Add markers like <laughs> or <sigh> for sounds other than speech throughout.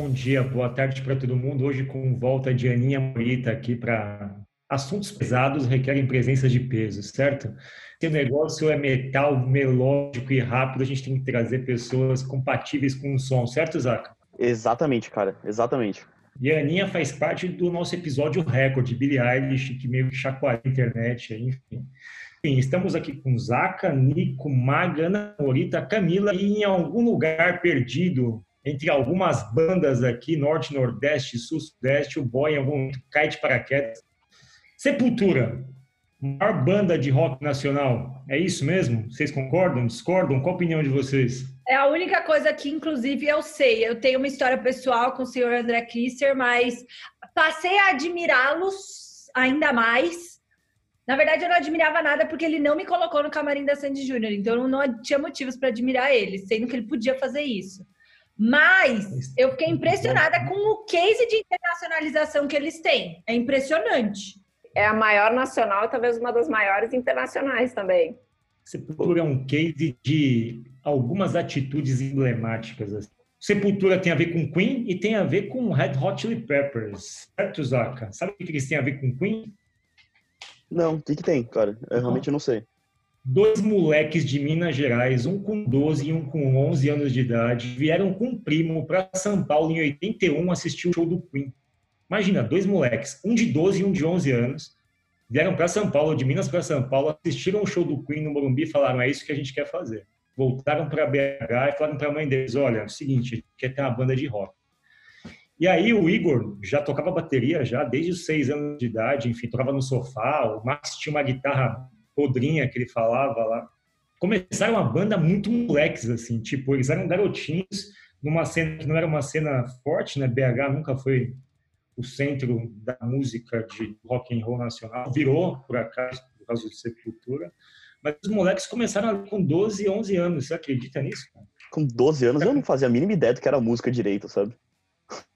bom dia, boa tarde para todo mundo. Hoje com volta de Aninha Morita aqui para assuntos pesados requerem presença de peso, certo? Se o negócio é metal, melódico e rápido, a gente tem que trazer pessoas compatíveis com o som, certo, Zaca? Exatamente, cara, exatamente. E a Aninha faz parte do nosso episódio recorde, Billie Eilish, que meio que chacoalha a internet, enfim. Enfim, estamos aqui com Zaca, Nico, Maga, Ana Morita, Camila e em algum lugar perdido entre algumas bandas aqui, Norte, Nordeste, Sul, Sudeste, o boy em algum cai de paraquedas. Sepultura, maior banda de rock nacional. É isso mesmo? Vocês concordam? Discordam? Qual a opinião de vocês? É a única coisa que, inclusive, eu sei. Eu tenho uma história pessoal com o senhor André Kisser, mas passei a admirá-los ainda mais. Na verdade, eu não admirava nada porque ele não me colocou no camarim da Sandy Júnior. Então, eu não tinha motivos para admirar ele, sendo que ele podia fazer isso. Mas eu fiquei impressionada com o case de internacionalização que eles têm. É impressionante. É a maior nacional e talvez uma das maiores internacionais também. Sepultura é um case de algumas atitudes emblemáticas. Assim. Sepultura tem a ver com Queen e tem a ver com Red Hot Chili Peppers, certo, Zaka? Sabe o que eles têm a ver com Queen? Não, o que, que tem, cara? Eu realmente não sei. Dois moleques de Minas Gerais, um com 12 e um com 11 anos de idade, vieram com um primo para São Paulo em 81 assistir o show do Queen. Imagina, dois moleques, um de 12 e um de 11 anos, vieram para São Paulo, de Minas para São Paulo, assistiram o show do Queen no Morumbi e falaram: é isso que a gente quer fazer. Voltaram para BH e falaram para a mãe deles: olha, é o seguinte, a gente quer ter uma banda de rock. E aí o Igor já tocava bateria já desde os seis anos de idade, enfim, tocava no sofá. O Max tinha uma guitarra podrinha que ele falava lá. Começaram uma banda muito moleques, assim, tipo, eles eram garotinhos numa cena que não era uma cena forte, né? BH nunca foi o centro da música de rock and roll nacional. Virou, por acaso, por causa de Sepultura. Mas os moleques começaram com 12, 11 anos. Você acredita nisso? Com 12 anos eu não fazia a mínima ideia do que era música direito, sabe?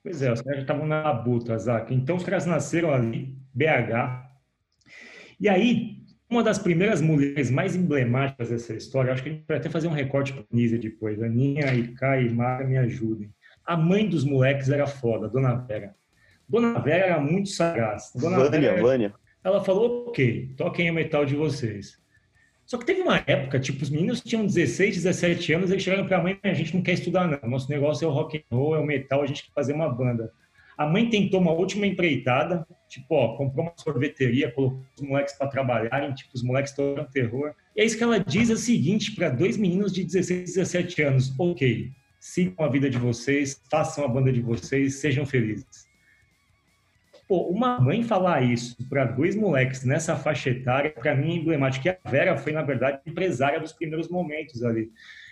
Pois é, os caras já estavam na buta, Zac. Então os caras nasceram ali, BH. E aí, uma das primeiras mulheres mais emblemáticas dessa história, acho que a gente vai até fazer um recorte para a Nízia depois. Aninha, Ika e Mara me ajudem. A mãe dos moleques era foda, Dona Vera. Dona Vera era muito sagaz. Dona Vânia, Vera, Vânia. Ela falou, ok, toquem o metal de vocês. Só que teve uma época, tipo, os meninos tinham 16, 17 anos, eles chegaram para a mãe, a gente não quer estudar não, nosso negócio é o rock and roll, é o metal, a gente quer fazer uma banda. A mãe tentou uma última empreitada, tipo, ó, comprou uma sorveteria, colocou os moleques para trabalharem, tipo, os moleques estão terror. E é isso que ela diz é o seguinte para dois meninos de 16, 17 anos, ok, sigam a vida de vocês, façam a banda de vocês, sejam felizes. Pô, uma mãe falar isso para dois moleques nessa faixa etária, para mim é emblemático. E a Vera foi, na verdade, empresária dos primeiros momentos ali.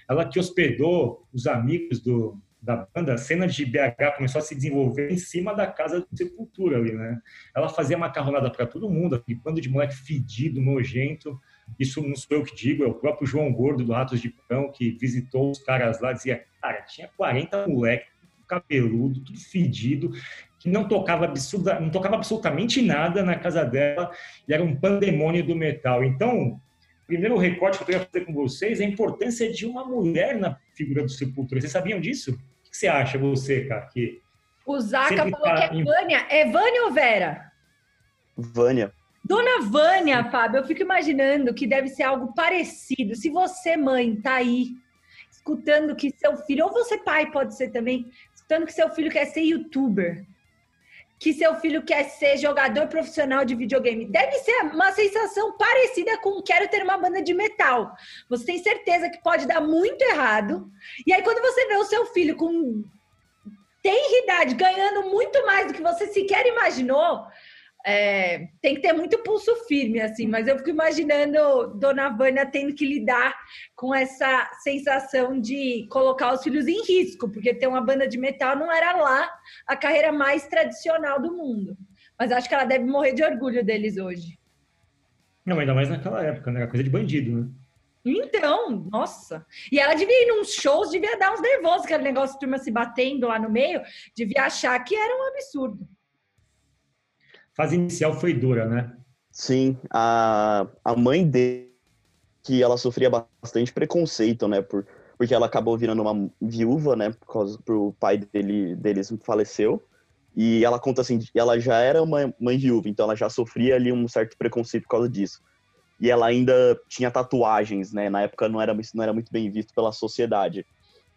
Ela que hospedou os amigos do, da banda, a cena de BH começou a se desenvolver em cima da casa do Sepultura ali, né? Ela fazia macarronada para todo mundo, aquele bando de moleque fedido, nojento. Isso não sou eu que digo, é o próprio João Gordo do Ratos de Pão que visitou os caras lá, dizia, cara, tinha 40 moleques cabeludo, tudo fedido, que não tocava, absurda, não tocava absolutamente nada na casa dela e era um pandemônio do metal. Então, primeiro recorte que eu queria fazer com vocês é a importância de uma mulher na figura do Sepultura. Vocês sabiam disso? O que você acha, você, cara? Que o Zaca falou tá que é Vânia. É Vânia ou Vera? Vânia. Dona Vânia, Fábio, eu fico imaginando que deve ser algo parecido. Se você, mãe, tá aí escutando que seu filho, ou você, pai, pode ser também, escutando que seu filho quer ser youtuber, que seu filho quer ser jogador profissional de videogame. Deve ser uma sensação parecida com quero ter uma banda de metal. Você tem certeza que pode dar muito errado. E aí, quando você vê o seu filho com tem idade ganhando muito mais do que você sequer imaginou, é, tem que ter muito pulso firme, assim, mas eu fico imaginando Dona Vânia tendo que lidar com essa sensação de colocar os filhos em risco, porque ter uma banda de metal não era lá a carreira mais tradicional do mundo. Mas acho que ela deve morrer de orgulho deles hoje. Não, ainda mais naquela época, né? Era coisa de bandido, né? Então, nossa. E ela devia ir nos shows, devia dar uns nervosos, aquele negócio de turma se batendo lá no meio, devia achar que era um absurdo fase inicial foi dura, né? Sim, a, a mãe dele, que ela sofria bastante preconceito, né, por, por porque ela acabou virando uma viúva, né, por causa pro pai dele, deles faleceu. E ela conta assim, ela já era uma mãe viúva, então ela já sofria ali um certo preconceito por causa disso. E ela ainda tinha tatuagens, né? Na época não era, não era muito bem visto pela sociedade.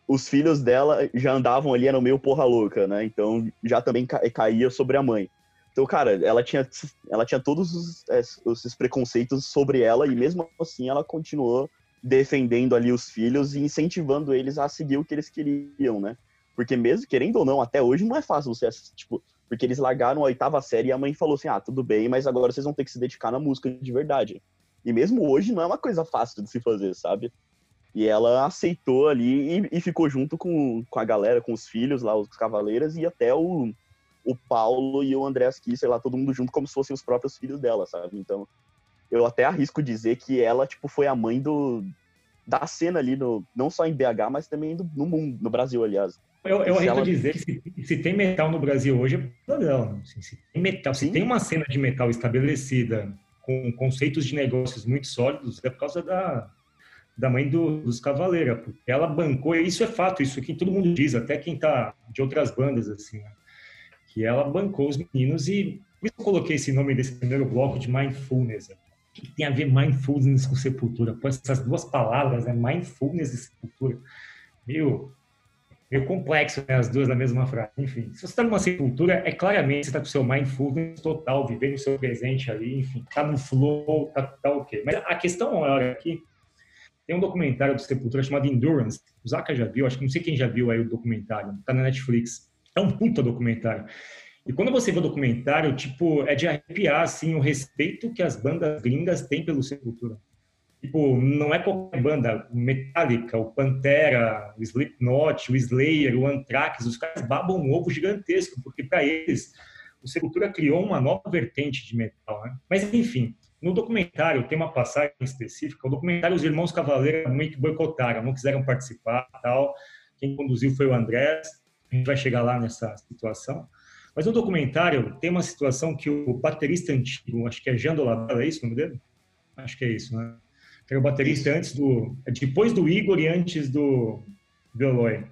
Os filhos dela já andavam ali, eram meio porra louca, né? Então já também ca caía sobre a mãe. Então, cara, ela tinha, ela tinha todos os, é, esses preconceitos sobre ela e mesmo assim ela continuou defendendo ali os filhos e incentivando eles a seguir o que eles queriam, né? Porque mesmo, querendo ou não, até hoje não é fácil você tipo, porque eles largaram a oitava série e a mãe falou assim: "Ah, tudo bem, mas agora vocês vão ter que se dedicar na música de verdade". E mesmo hoje não é uma coisa fácil de se fazer, sabe? E ela aceitou ali e, e ficou junto com, com a galera, com os filhos lá, os cavaleiros, e até o, o Paulo e o André Kisser lá, todo mundo junto como se fossem os próprios filhos dela, sabe? Então, eu até arrisco dizer que ela, tipo, foi a mãe do, da cena ali, no, não só em BH, mas também do, no mundo, no Brasil, aliás. Eu, eu arrisco ela... dizer que se, se, tem metal no Brasil hoje, é por dela. Assim, se tem metal, Sim. se tem uma cena de metal estabelecida com conceitos de negócios muito sólidos, é por causa da, da mãe do, dos Cavaleira, porque ela bancou, e isso é fato, isso aqui todo mundo diz, até quem tá de outras bandas, assim, né? Que ela bancou os meninos e por isso eu coloquei esse nome desse primeiro bloco de Mindfulness. O que tem a ver Mindfulness com Sepultura? Pô, essas duas palavras, né? Mindfulness e Sepultura. Meio meio complexo, né, as duas na mesma frase. Enfim, se você está numa sepultura, é claramente você está com o seu mindfulness total, vivendo o seu presente ali, enfim, está no flow, tá, tá ok. Mas a questão maior aqui, tem um documentário do Sepultura chamado Endurance, o Zaka já viu, acho que não sei quem já viu aí o documentário, tá na Netflix. É um puta documentário. E quando você vê o documentário, tipo, é de arrepiar, assim, o respeito que as bandas gringas têm pelo Sepultura. Tipo, não é qualquer banda. O Metallica, o Pantera, o Slipknot, o Slayer, o Anthrax, os caras babam um ovo gigantesco, porque para eles o Sepultura criou uma nova vertente de metal. Né? Mas, enfim, no documentário tem uma passagem específica. O documentário, os irmãos Cavaleiro meio que boicotaram, não quiseram participar tal. Quem conduziu foi o Andrés. A gente vai chegar lá nessa situação. Mas no documentário tem uma situação que o baterista antigo, acho que é Jean Dolabella, é isso o nome dele? Acho que é isso, né? que era o baterista antes do. depois do Igor e antes do, do Eloy.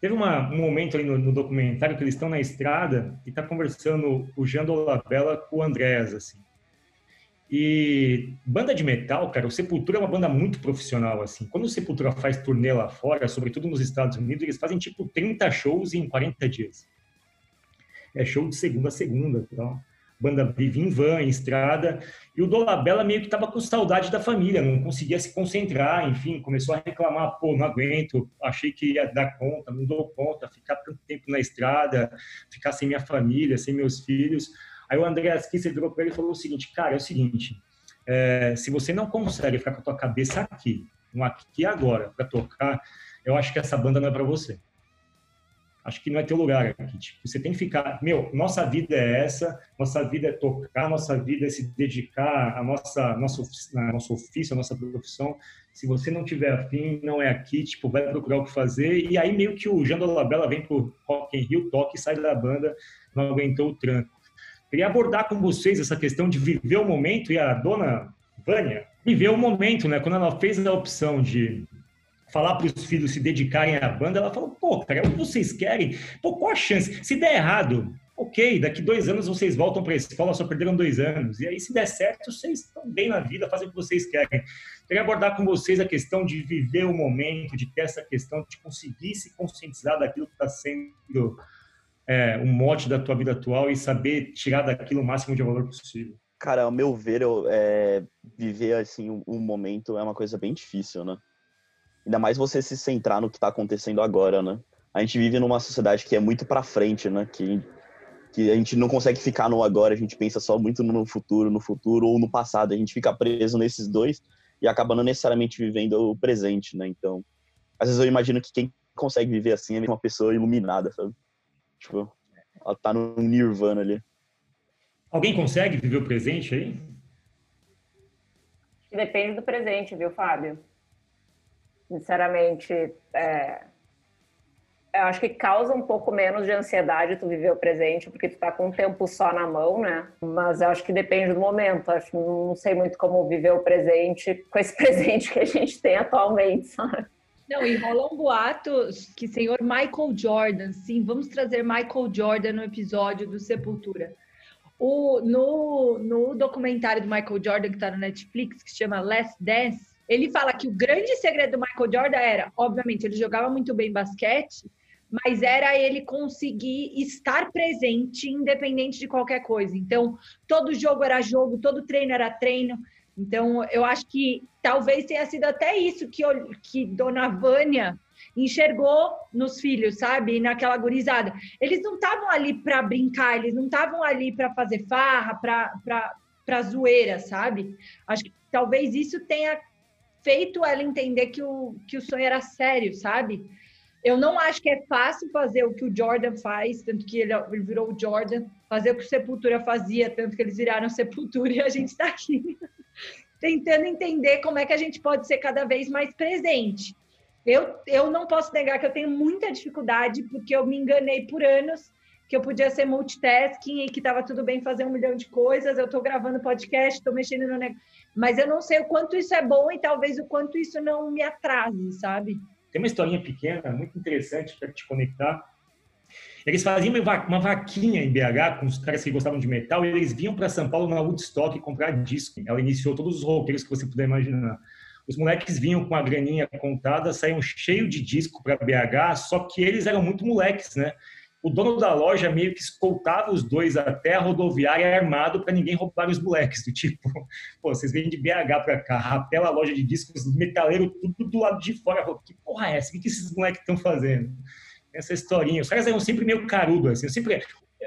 Teve uma, um momento ali no, no, documentário que eles estão na estrada e está conversando o Jean Dolabella com o Andrés, assim. E banda de metal, cara, o Sepultura é uma banda muito profissional, assim. Quando o Sepultura faz turnê lá fora, sobretudo nos Estados Unidos, eles fazem tipo 30 shows em 40 dias. É show de segunda a segunda, então banda vive em van, em estrada, e o Dolabella meio que estava com saudade da família, não conseguia se concentrar, enfim, começou a reclamar, pô, não aguento, achei que ia dar conta, não dou conta, ficar tanto tempo na estrada, ficar sem minha família, sem meus filhos. Aí o André Asquissa virou para ele e falou o seguinte, cara, é o seguinte, é, se você não consegue ficar com a tua cabeça aqui, no aqui agora, para tocar, eu acho que essa banda não é para você acho que não é teu lugar aqui. Tipo, você tem que ficar, meu, nossa vida é essa, nossa vida é tocar, nossa vida é se dedicar à nossa, nosso, nosso ofício, à nossa profissão. Se você não tiver afim, não é aqui, tipo, vai procurar o que fazer. E aí meio que o Jean Dolabella vem pro Rock in Rio, toca e sai da banda, não aguentou o tranco. Queria abordar com vocês essa questão de viver o momento e a dona Vânia viveu o momento, né? Quando ela fez a opção de falar para os filhos se dedicarem à banda, ela falou, pô, cara, é o que vocês querem? Pô, qual a chance? Se der errado, ok, daqui dois anos vocês voltam para a escola, só perderam dois anos. E aí, se der certo, vocês estão bem na vida, fazem o que vocês querem. Queria abordar com vocês a questão de viver o momento, de ter essa questão de conseguir se conscientizar daquilo que está sendo é, um mote da tua vida atual e saber tirar daquilo o máximo de valor possível. Cara, ao meu ver, eu, é, viver assim um, um momento é uma coisa bem difícil, né? Ainda mais você se centrar no que está acontecendo agora, né? A gente vive numa sociedade que é muito para frente, né? Que, que a gente não consegue ficar no agora, a gente pensa só muito no futuro, no futuro ou no passado. A gente fica preso nesses dois e acaba não necessariamente vivendo o presente, né? Então, às vezes eu imagino que quem consegue viver assim é uma pessoa iluminada, sabe? Tipo, ela tá no nirvana ali. Alguém consegue viver o presente aí? Depende do presente, viu, Fábio? Sinceramente, é, eu acho que causa um pouco menos de ansiedade tu viver o presente, porque tu tá com um tempo só na mão, né? Mas eu acho que depende do momento. Acho não sei muito como viver o presente com esse <laughs> presente que a gente tem atualmente, sabe? Não, e rolam boatos que senhor Michael Jordan, sim, vamos trazer Michael Jordan no episódio do Sepultura. O, no, no documentário do Michael Jordan que está no Netflix, que chama Last Dance, ele fala que o grande segredo do Michael Jordan era, obviamente, ele jogava muito bem basquete, mas era ele conseguir estar presente, independente de qualquer coisa. Então, todo jogo era jogo, todo treino era treino. Então, eu acho que talvez tenha sido até isso que, eu, que Dona Vânia enxergou nos filhos, sabe? Naquela gurizada. Eles não estavam ali para brincar, eles não estavam ali para fazer farra, para zoeira, sabe? Acho que talvez isso tenha feito ela entender que o, que o sonho era sério, sabe? Eu não acho que é fácil fazer o que o Jordan faz, tanto que ele, virou o Jordan, fazer o que o Sepultura fazia, tanto que eles viraram <laughs> Sepultura e a gente está aqui <laughs> tentando entender como é que a gente pode ser cada vez mais presente. Eu, eu não posso negar que eu tenho muita dificuldade, porque eu me enganei por anos que eu podia ser multitasking e que estava tudo bem fazer um milhão de coisas. Eu estou gravando podcast, estou mexendo no negócio, mas eu não sei o quanto isso é bom e talvez o quanto isso não me atrase, sabe? Tem uma historinha pequena, muito interessante para te conectar. Eles faziam uma vaquinha em BH com os caras que gostavam de metal e eles vinham para São Paulo na Woodstock comprar disco. Ela iniciou todos os roqueiros que você puder imaginar. Os moleques vinham com a graninha contada, saíam cheio de disco para BH, só que eles eram muito moleques, né? O dono da loja meio que escoltava os dois até a rodoviária armado para ninguém roubar os moleques. Do tipo, <laughs> pô, vocês vêm de BH para cá, rapela a loja de discos, metaleiro, tudo do lado de fora. Que porra é essa? O que esses moleques estão fazendo? Essa historinha. Os caras eram sempre meio carudo, assim. Eu sempre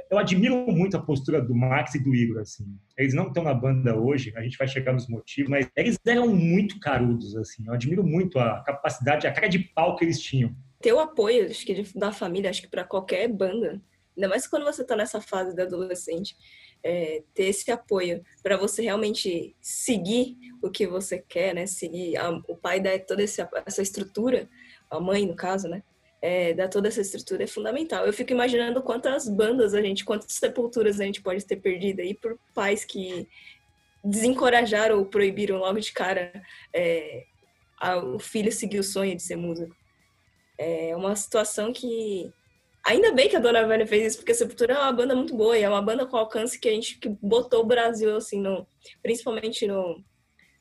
eu admiro muito a postura do Max e do Igor, assim. Eles não estão na banda hoje, a gente vai chegar nos motivos, mas eles eram muito carudos, assim. Eu admiro muito a capacidade, a cara de pau que eles tinham ter o apoio, acho que da família, acho que para qualquer banda, ainda mais quando você está nessa fase da adolescente, é, ter esse apoio para você realmente seguir o que você quer, né? Seguir a, o pai dá toda essa, essa estrutura, a mãe no caso, né? É, dar toda essa estrutura é fundamental. Eu fico imaginando quantas bandas a gente, quantas sepulturas a gente pode ter perdido aí por pais que desencorajaram ou proibiram logo de cara é, a, o filho seguir o sonho de ser músico. É uma situação que. Ainda bem que a Dona Vânia fez isso, porque a Sepultura é uma banda muito boa, e é uma banda com alcance que a gente que botou o Brasil, assim, no, principalmente no,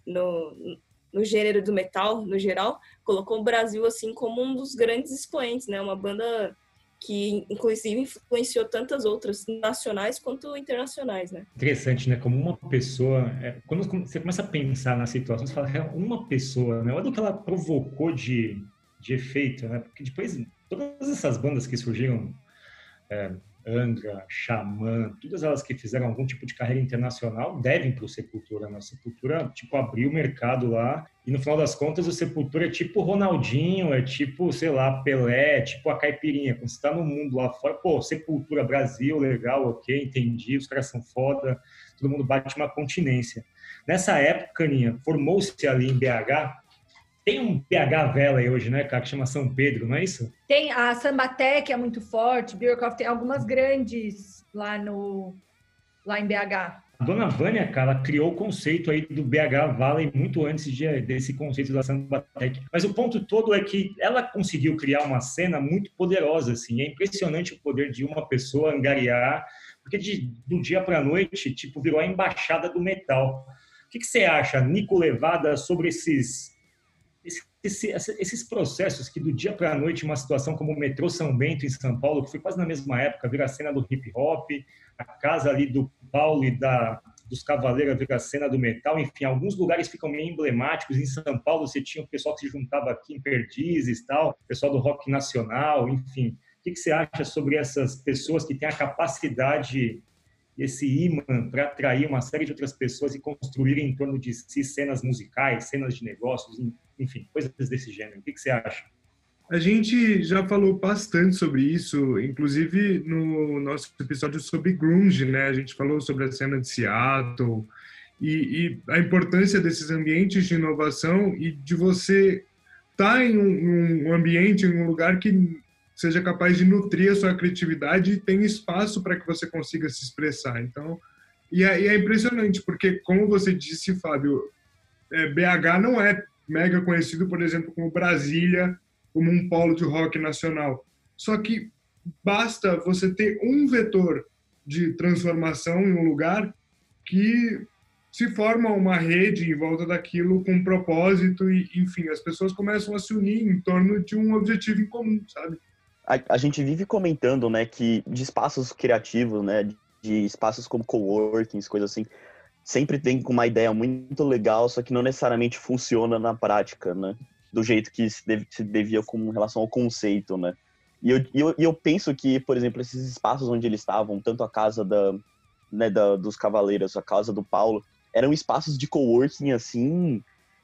no, no gênero do metal, no geral, colocou o Brasil, assim, como um dos grandes expoentes, né? Uma banda que inclusive influenciou tantas outras nacionais quanto internacionais, né? Interessante, né? Como uma pessoa, é, quando você começa a pensar na situação, você fala, é uma pessoa, né? Olha o que ela provocou de de efeito, né? Porque depois todas essas bandas que surgiram, é, Angra, Xamã, todas elas que fizeram algum tipo de carreira internacional devem para o Sepultura. Né? Sepultura, tipo, abriu o mercado lá e no final das contas o Sepultura é tipo Ronaldinho, é tipo, sei lá, Pelé, é tipo a Caipirinha. Quando você está no mundo lá fora, pô, Sepultura, Brasil, legal, ok, entendi, os caras são foda, todo mundo bate uma continência. Nessa época, Aninha, formou-se ali em BH tem um PH Vela aí hoje, né, cara, que chama São Pedro, não é isso? Tem a Sambatec é muito forte, Birkhoff tem algumas grandes lá no lá em BH. A dona Vânia, cara, criou o conceito aí do BH Valley muito antes de, desse conceito da Sambatec. Mas o ponto todo é que ela conseguiu criar uma cena muito poderosa, assim. É impressionante o poder de uma pessoa angariar, porque de, do dia para a noite, tipo, virou a embaixada do metal. O que, que você acha, Nico Levada, sobre esses esse, esses processos que do dia para a noite uma situação como o metrô São Bento em São Paulo, que foi quase na mesma época, vira a cena do hip hop, a casa ali do Paulo e da dos Cavaleiros vira a cena do metal, enfim, alguns lugares ficam meio emblemáticos. Em São Paulo você tinha o pessoal que se juntava aqui em Perdizes, tal, pessoal do rock nacional, enfim. O que, que você acha sobre essas pessoas que têm a capacidade esse imã para atrair uma série de outras pessoas e construir em torno de si cenas musicais, cenas de negócios, enfim, coisas desse gênero. O que, que você acha? A gente já falou bastante sobre isso, inclusive no nosso episódio sobre grunge, né? A gente falou sobre a cena de Seattle e, e a importância desses ambientes de inovação e de você estar tá em um, um ambiente, em um lugar que seja capaz de nutrir a sua criatividade e tem espaço para que você consiga se expressar. Então, e é, e é impressionante, porque, como você disse, Fábio, é, BH não é mega conhecido, por exemplo, como Brasília como um polo de rock nacional. Só que basta você ter um vetor de transformação em um lugar que se forma uma rede em volta daquilo com um propósito e, enfim, as pessoas começam a se unir em torno de um objetivo em comum, sabe? A, a gente vive comentando, né, que de espaços criativos, né, de espaços como coworkings, coisas assim, sempre tem uma ideia muito legal, só que não necessariamente funciona na prática, né? Do jeito que se, deve, se devia com relação ao conceito, né? E eu, eu, eu penso que, por exemplo, esses espaços onde eles estavam, tanto a casa da, né, da, dos Cavaleiros, a casa do Paulo, eram espaços de coworking, assim,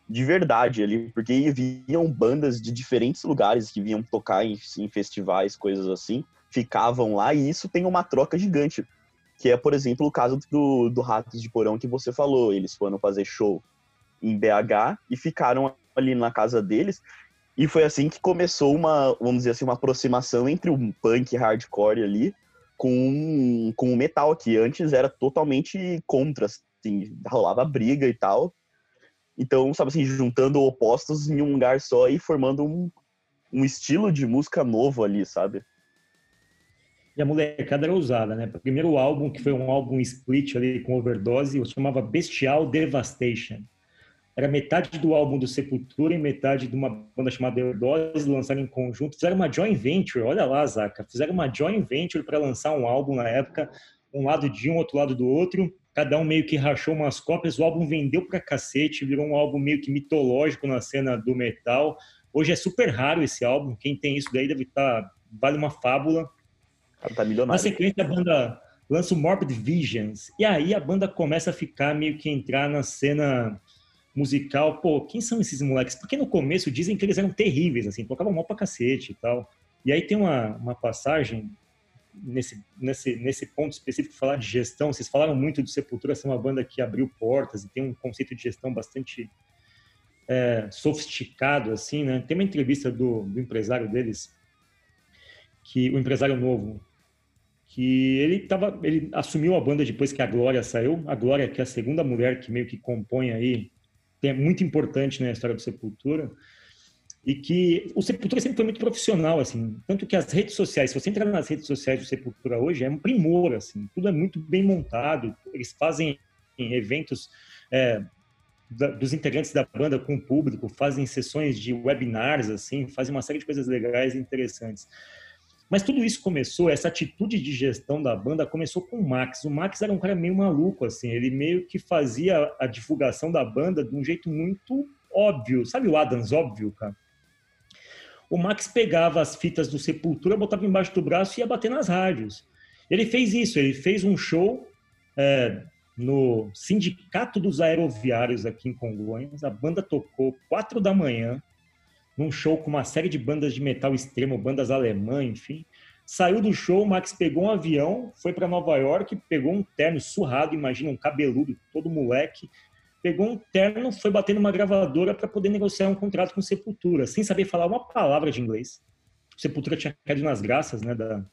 de verdade ali, porque vinham bandas de diferentes lugares que vinham tocar em, em festivais, coisas assim, ficavam lá, e isso tem uma troca gigante. Que é, por exemplo, o caso do, do Ratos de Porão que você falou. Eles foram fazer show em BH e ficaram ali na casa deles. E foi assim que começou uma, vamos dizer assim, uma aproximação entre o punk hardcore ali com, com o metal, que antes era totalmente contra, assim, rolava briga e tal. Então, sabe assim, juntando opostos em um lugar só e formando um, um estilo de música novo ali, sabe? E a molecada era ousada, né? O primeiro álbum, que foi um álbum split ali com overdose, chamava Bestial Devastation. Era metade do álbum do Sepultura e metade de uma banda chamada Overdose, lançaram em conjunto. Fizeram uma joint venture, olha lá, Zaca. Fizeram uma joint venture para lançar um álbum na época, um lado de um, outro lado do outro. Cada um meio que rachou umas cópias. O álbum vendeu pra cacete, virou um álbum meio que mitológico na cena do metal. Hoje é super raro esse álbum. Quem tem isso daí deve estar. Tá, vale uma fábula cara tá milionário. Na sequência, a banda lança o Morbid Visions. E aí a banda começa a ficar meio que entrar na cena musical. Pô, quem são esses moleques? Porque no começo dizem que eles eram terríveis, assim, tocavam mal pra cacete e tal. E aí tem uma, uma passagem nesse, nesse, nesse ponto específico falar de gestão. Vocês falaram muito de Sepultura ser uma banda que abriu portas e tem um conceito de gestão bastante é, sofisticado, assim, né? Tem uma entrevista do, do empresário deles, que o empresário novo, que ele tava, ele assumiu a banda depois que a Glória saiu. A Glória, que é a segunda mulher que meio que compõe aí, é muito importante na história do Sepultura. E que o Sepultura sempre foi muito profissional, assim. Tanto que as redes sociais, se você entrar nas redes sociais do Sepultura hoje, é um primor, assim. Tudo é muito bem montado. Eles fazem eventos é, da, dos integrantes da banda com o público, fazem sessões de webinars, assim, fazem uma série de coisas legais e interessantes. Mas tudo isso começou, essa atitude de gestão da banda começou com o Max. O Max era um cara meio maluco, assim, ele meio que fazia a divulgação da banda de um jeito muito óbvio. Sabe o Adams óbvio, cara? O Max pegava as fitas do Sepultura, botava embaixo do braço e ia bater nas rádios. Ele fez isso, ele fez um show é, no Sindicato dos Aeroviários aqui em Congonhas. A banda tocou quatro da manhã, num show com uma série de bandas de metal extremo, bandas alemãs, enfim. Saiu do show, o Max pegou um avião, foi para Nova York, pegou um terno surrado, imagina um cabeludo, todo moleque, pegou um terno, foi bater numa gravadora para poder negociar um contrato com Sepultura, sem saber falar uma palavra de inglês. Sepultura tinha caído nas graças, né, da,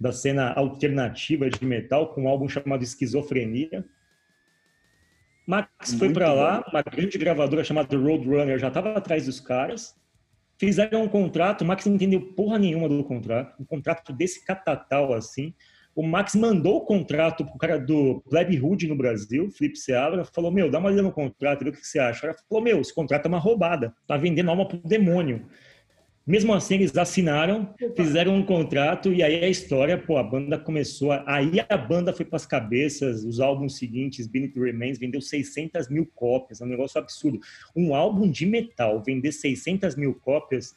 da cena alternativa de metal, com um álbum chamado Esquizofrenia. Max Muito foi para lá, uma grande gravadora chamada Roadrunner já estava atrás dos caras. Fizeram um contrato, Max não entendeu porra nenhuma do contrato, um contrato desse catatal assim. O Max mandou o contrato pro cara do Pleb Hood no Brasil, Felipe Seabra, falou: Meu, dá uma olhada no contrato, vê o que você acha. O cara falou: Meu, esse contrato é uma roubada, tá vendendo alma pro demônio. Mesmo assim, eles assinaram, fizeram um contrato e aí a história, pô, a banda começou. A, aí a banda foi para as cabeças. Os álbuns seguintes, Beneath Remains, vendeu 600 mil cópias, é um negócio absurdo. Um álbum de metal vender 600 mil cópias,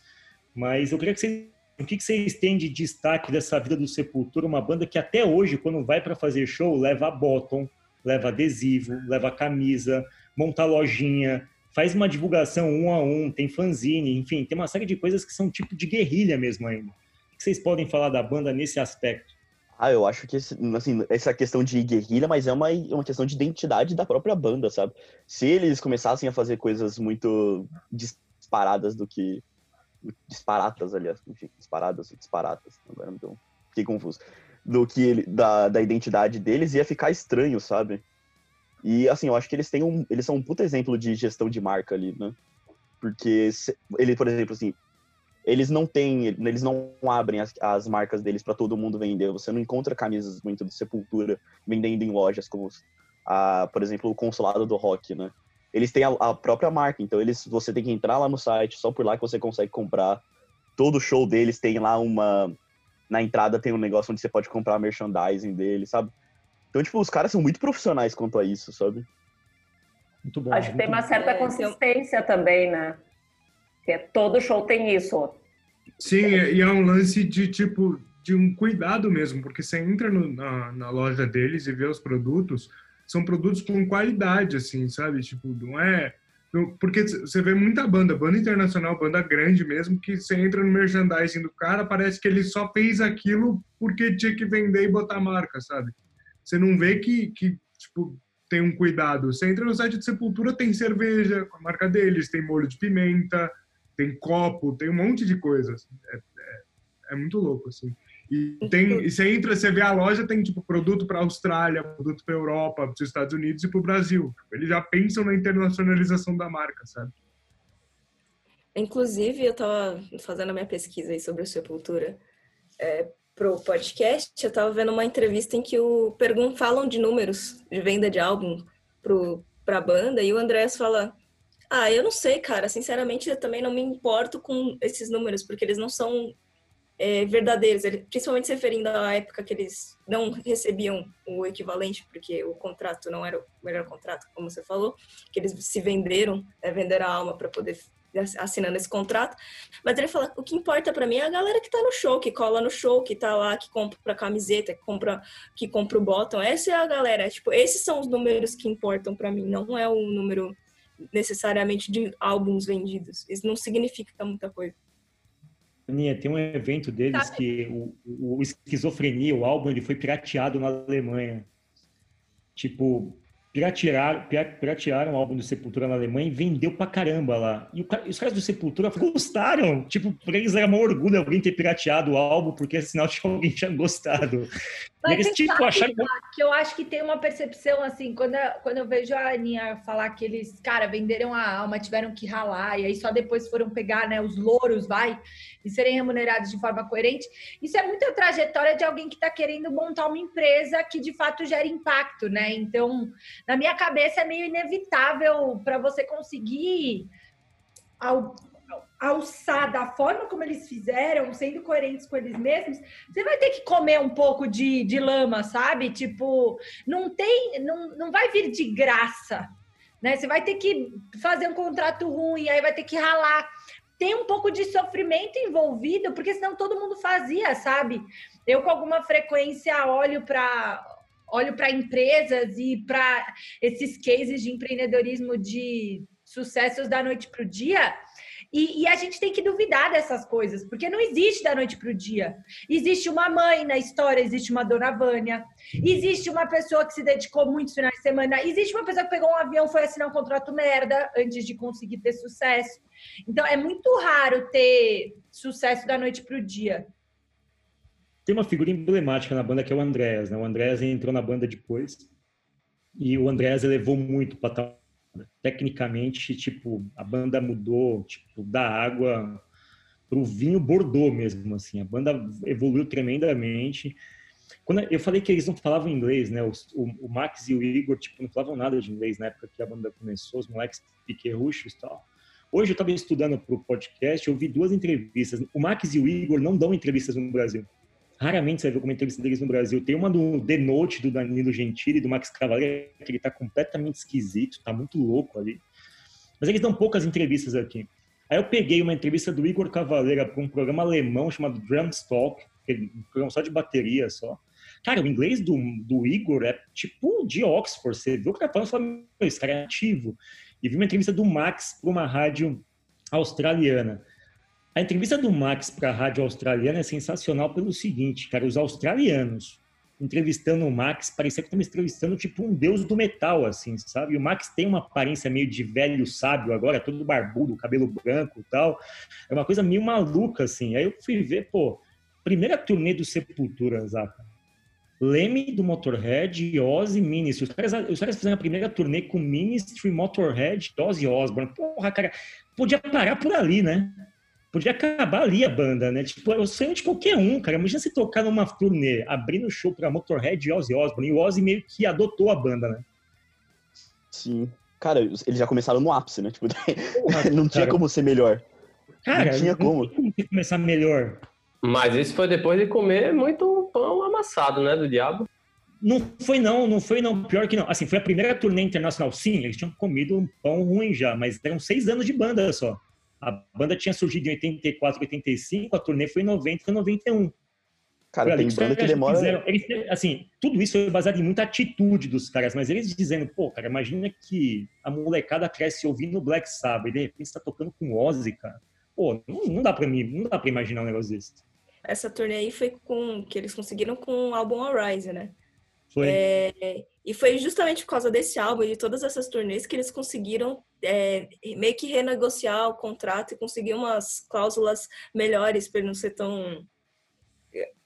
mas eu queria que vocês. O que vocês têm de destaque dessa vida do Sepultura? Uma banda que até hoje, quando vai para fazer show, leva bottom, leva adesivo, leva camisa, monta lojinha, faz uma divulgação um a um, tem fanzine, enfim, tem uma série de coisas que são tipo de guerrilha mesmo ainda. O que vocês podem falar da banda nesse aspecto? Ah, eu acho que assim, essa questão de guerrilha, mas é uma, uma questão de identidade da própria banda, sabe? Se eles começassem a fazer coisas muito disparadas do que. Disparatas, aliás, enfim, disparadas e disparatas, agora então, fiquei confuso. Do que ele, da, da identidade deles, ia ficar estranho, sabe? E assim, eu acho que eles têm um. Eles são um puta exemplo de gestão de marca ali, né? Porque se, ele, por exemplo, assim, eles não têm, eles não abrem as, as marcas deles para todo mundo vender. Você não encontra camisas muito de Sepultura vendendo em lojas como, a, por exemplo, o Consulado do Rock, né? Eles têm a, a, própria marca, então eles, você tem que entrar lá no site, só por lá que você consegue comprar. Todo show deles tem lá uma, na entrada tem um negócio onde você pode comprar merchandising deles, sabe? Então, tipo, os caras são muito profissionais quanto a isso, sabe? Muito bom. Acho que tem muito uma certa É, consistência também, né? Porque todo show tem isso. Sim, e é um lance de tipo de um cuidado mesmo, porque você entra no- na, na loja deles e vê os produtos, são produtos com qualidade, assim, sabe? Tipo, não é. Porque você vê muita banda, banda internacional, banda grande mesmo, que você entra no merchandising do cara, parece que ele só fez aquilo porque tinha que vender e botar marca, sabe? Você não vê que, que tipo, tem um cuidado. Você entra no site de Sepultura, tem cerveja com a marca deles, tem molho de pimenta, tem copo, tem um monte de coisas. É, é- é muito louco, assim. E, tem, e você entra, você vê a loja, tem tipo produto para Austrália, produto para Europa, para os Estados Unidos e para o Brasil. Eles já pensam na internacionalização da marca, sabe? Inclusive, eu tava fazendo a minha pesquisa aí sobre o Sepultura é, pro podcast, eu tava vendo uma entrevista em que o pergun falam de números de venda de álbum pro, pra banda, e o Andrés fala, ah, eu não sei, cara, sinceramente eu também não me importo com esses números, porque eles não são é, verdadeiros, principalmente se referindo à época que eles não recebiam o equivalente, porque o contrato não era o melhor contrato, como você falou, que eles se venderam, é, venderam a alma para poder assinando esse contrato. Mas ele fala: o que importa para mim é a galera que tá no show, que cola no show, que tá lá, que compra camiseta, que compra, que compra o bottom. Essa é a galera. Tipo, esses são os números que importam para mim. Não é o número necessariamente de álbuns vendidos. Isso não significa muita coisa. Aninha, tem um evento deles que o, o, Esquizofrenia, o álbum, ele foi pirateado na Alemanha. Tipo, piratearam, piratearam o álbum do Sepultura na Alemanha e vendeu pra caramba lá. E, o, os caras do Sepultura gostaram. Tipo, pra eles era um orgulho alguém ter pirateado o álbum, porque é sinal de que alguém tinha gostado. Mas eles, tipo, acharam... que eu acho que tem uma percepção, assim, quando eu, quando eu vejo a Aninha falar que eles, cara, venderam a alma, tiveram que ralar, e aí só depois foram pegar, né, os louros, vai, e serem remunerados de forma coerente. Isso é muita trajetória de alguém que está querendo montar uma empresa que de fato gera impacto, né? Então, na minha cabeça é meio inevitável para você conseguir alçar da forma como eles fizeram, sendo coerentes com eles mesmos, você vai ter que comer um pouco de, de lama, sabe? Tipo, não tem, não, não vai vir de graça, né? Você vai ter que fazer um contrato ruim, aí vai ter que ralar tem um pouco de sofrimento envolvido, porque senão todo mundo fazia, sabe? Eu com alguma frequência olho para olho para empresas e para esses cases de empreendedorismo de sucessos da noite para o dia. E, e, a gente tem que duvidar dessas coisas, porque não existe da noite para o dia. Existe uma mãe na história, existe uma dona Vânia, existe uma pessoa que se dedicou muitos finais de semana, existe uma pessoa que pegou um avião foi assinar um contrato merda antes de conseguir ter sucesso. Então é muito raro ter sucesso da noite para o dia. Tem uma figura emblemática na banda que é o Andréas. Né? O Andréas entrou na banda depois e o Andréas elevou muito para tecnicamente, tipo, a banda mudou, tipo, da água para o vinho Bordeaux mesmo, assim. A banda evoluiu tremendamente. Quando eu falei que eles não falavam inglês, né? O, o, o Max e o Igor, tipo, não falavam nada de inglês na época que a banda começou, os moleques piquerruchos e tal. Hoje eu estava estudando para o podcast, eu vi duas entrevistas. O Max e o Igor não dão entrevistas no Brasil. Raramente você como entrevista deles no Brasil. Tem uma do The Note, do Danilo Gentili, do Max Cavaleiro, que ele tá completamente esquisito, tá muito louco ali. Mas eles dão poucas entrevistas aqui. Aí eu peguei uma entrevista do Igor Cavaleira para um programa alemão chamado Drumstock, um programa só de bateria só. Cara, o inglês do, do Igor é tipo de Oxford. Você viu o cara falando, fala, esse cara é ativo. E vi uma entrevista do Max para uma rádio australiana. A entrevista do Max para a rádio australiana é sensacional pelo seguinte, cara, os australianos entrevistando o Max, parecia que estamos entrevistando tipo um deus do metal, assim, sabe? E o Max tem uma aparência meio de velho sábio agora, todo barbudo, cabelo branco e tal. É uma coisa meio maluca, assim. Aí eu fui ver, pô, primeira turnê do Sepultura, Zaca. Leme do Motorhead Ozzy Ministry. Os caras, os caras fizeram a primeira turnê com Ministry, Motorhead, Ozzy Osbourne. Porra, cara, podia parar por ali, né? Podia acabar ali a banda, né? Tipo, eu sonho de qualquer um, cara. Imagina se tocar numa turnê, abrindo show pra Motorhead e Ozzy Osbourne. E o Ozzy meio que adotou a banda, né? Sim. Cara, eles já começaram no ápice, né? Tipo, <laughs> não tinha cara. como ser melhor. Cara, não tinha não como. tem como começar melhor. Mas isso foi depois de comer muito pão amassado, né, do diabo. Não foi não, não foi não. Pior que não. Assim, foi a primeira turnê internacional. Sim, eles tinham comido um pão ruim já, mas eram seis anos de banda só. A banda tinha surgido em 84, 85, a turnê foi em 90 e 91. Cara, tem banda eles que demora. fizeram- eles- assim, tudo isso é baseado em muita atitude dos caras, mas eles dizendo, pô, cara, imagina que a molecada cresce ouvindo Black Sabbath e de repente está tocando com Ozzy, cara. Pô, não, não dá para mim, não dá para imaginar um negócio desse. Essa turnê aí foi com que eles conseguiram com o álbum Arise, né? Foi. É, e foi justamente por causa desse álbum e de todas essas turnês que eles conseguiram é, meio que renegociar o contrato e conseguir umas cláusulas melhores para não ser tão.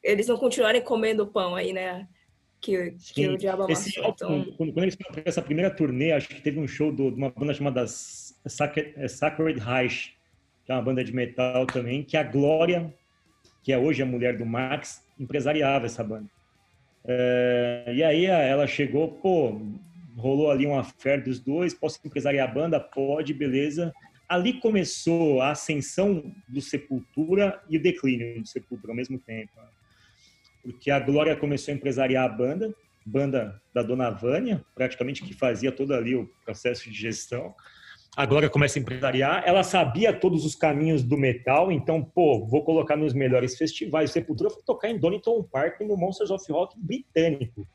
Eles não continuarem comendo pão aí, né? Que, que o diabo Esse amassou. álbum, Então, quando, quando eles foram pra essa primeira turnê, acho que teve um show do- de uma banda chamada Sacred, é, Sacred Reich, que é uma banda de metal também, que a Glória, que é hoje a mulher do Max, empresariava essa banda. É, e aí a- ela chegou, pô, rolou ali uma fé dos dois, posso empresariar a banda? Pode, beleza. Ali começou a ascensão do Sepultura e o declínio do Sepultura ao mesmo tempo. né? Porque a Glória começou a empresariar a banda, banda da Dona Vânia, praticamente que fazia todo ali o processo de gestão. A Glória começa a empresariar, ela sabia todos os caminhos do metal, então, pô, vou colocar nos melhores festivais. Sepultura foi tocar em Donington Park no Monsters of Rock britânico.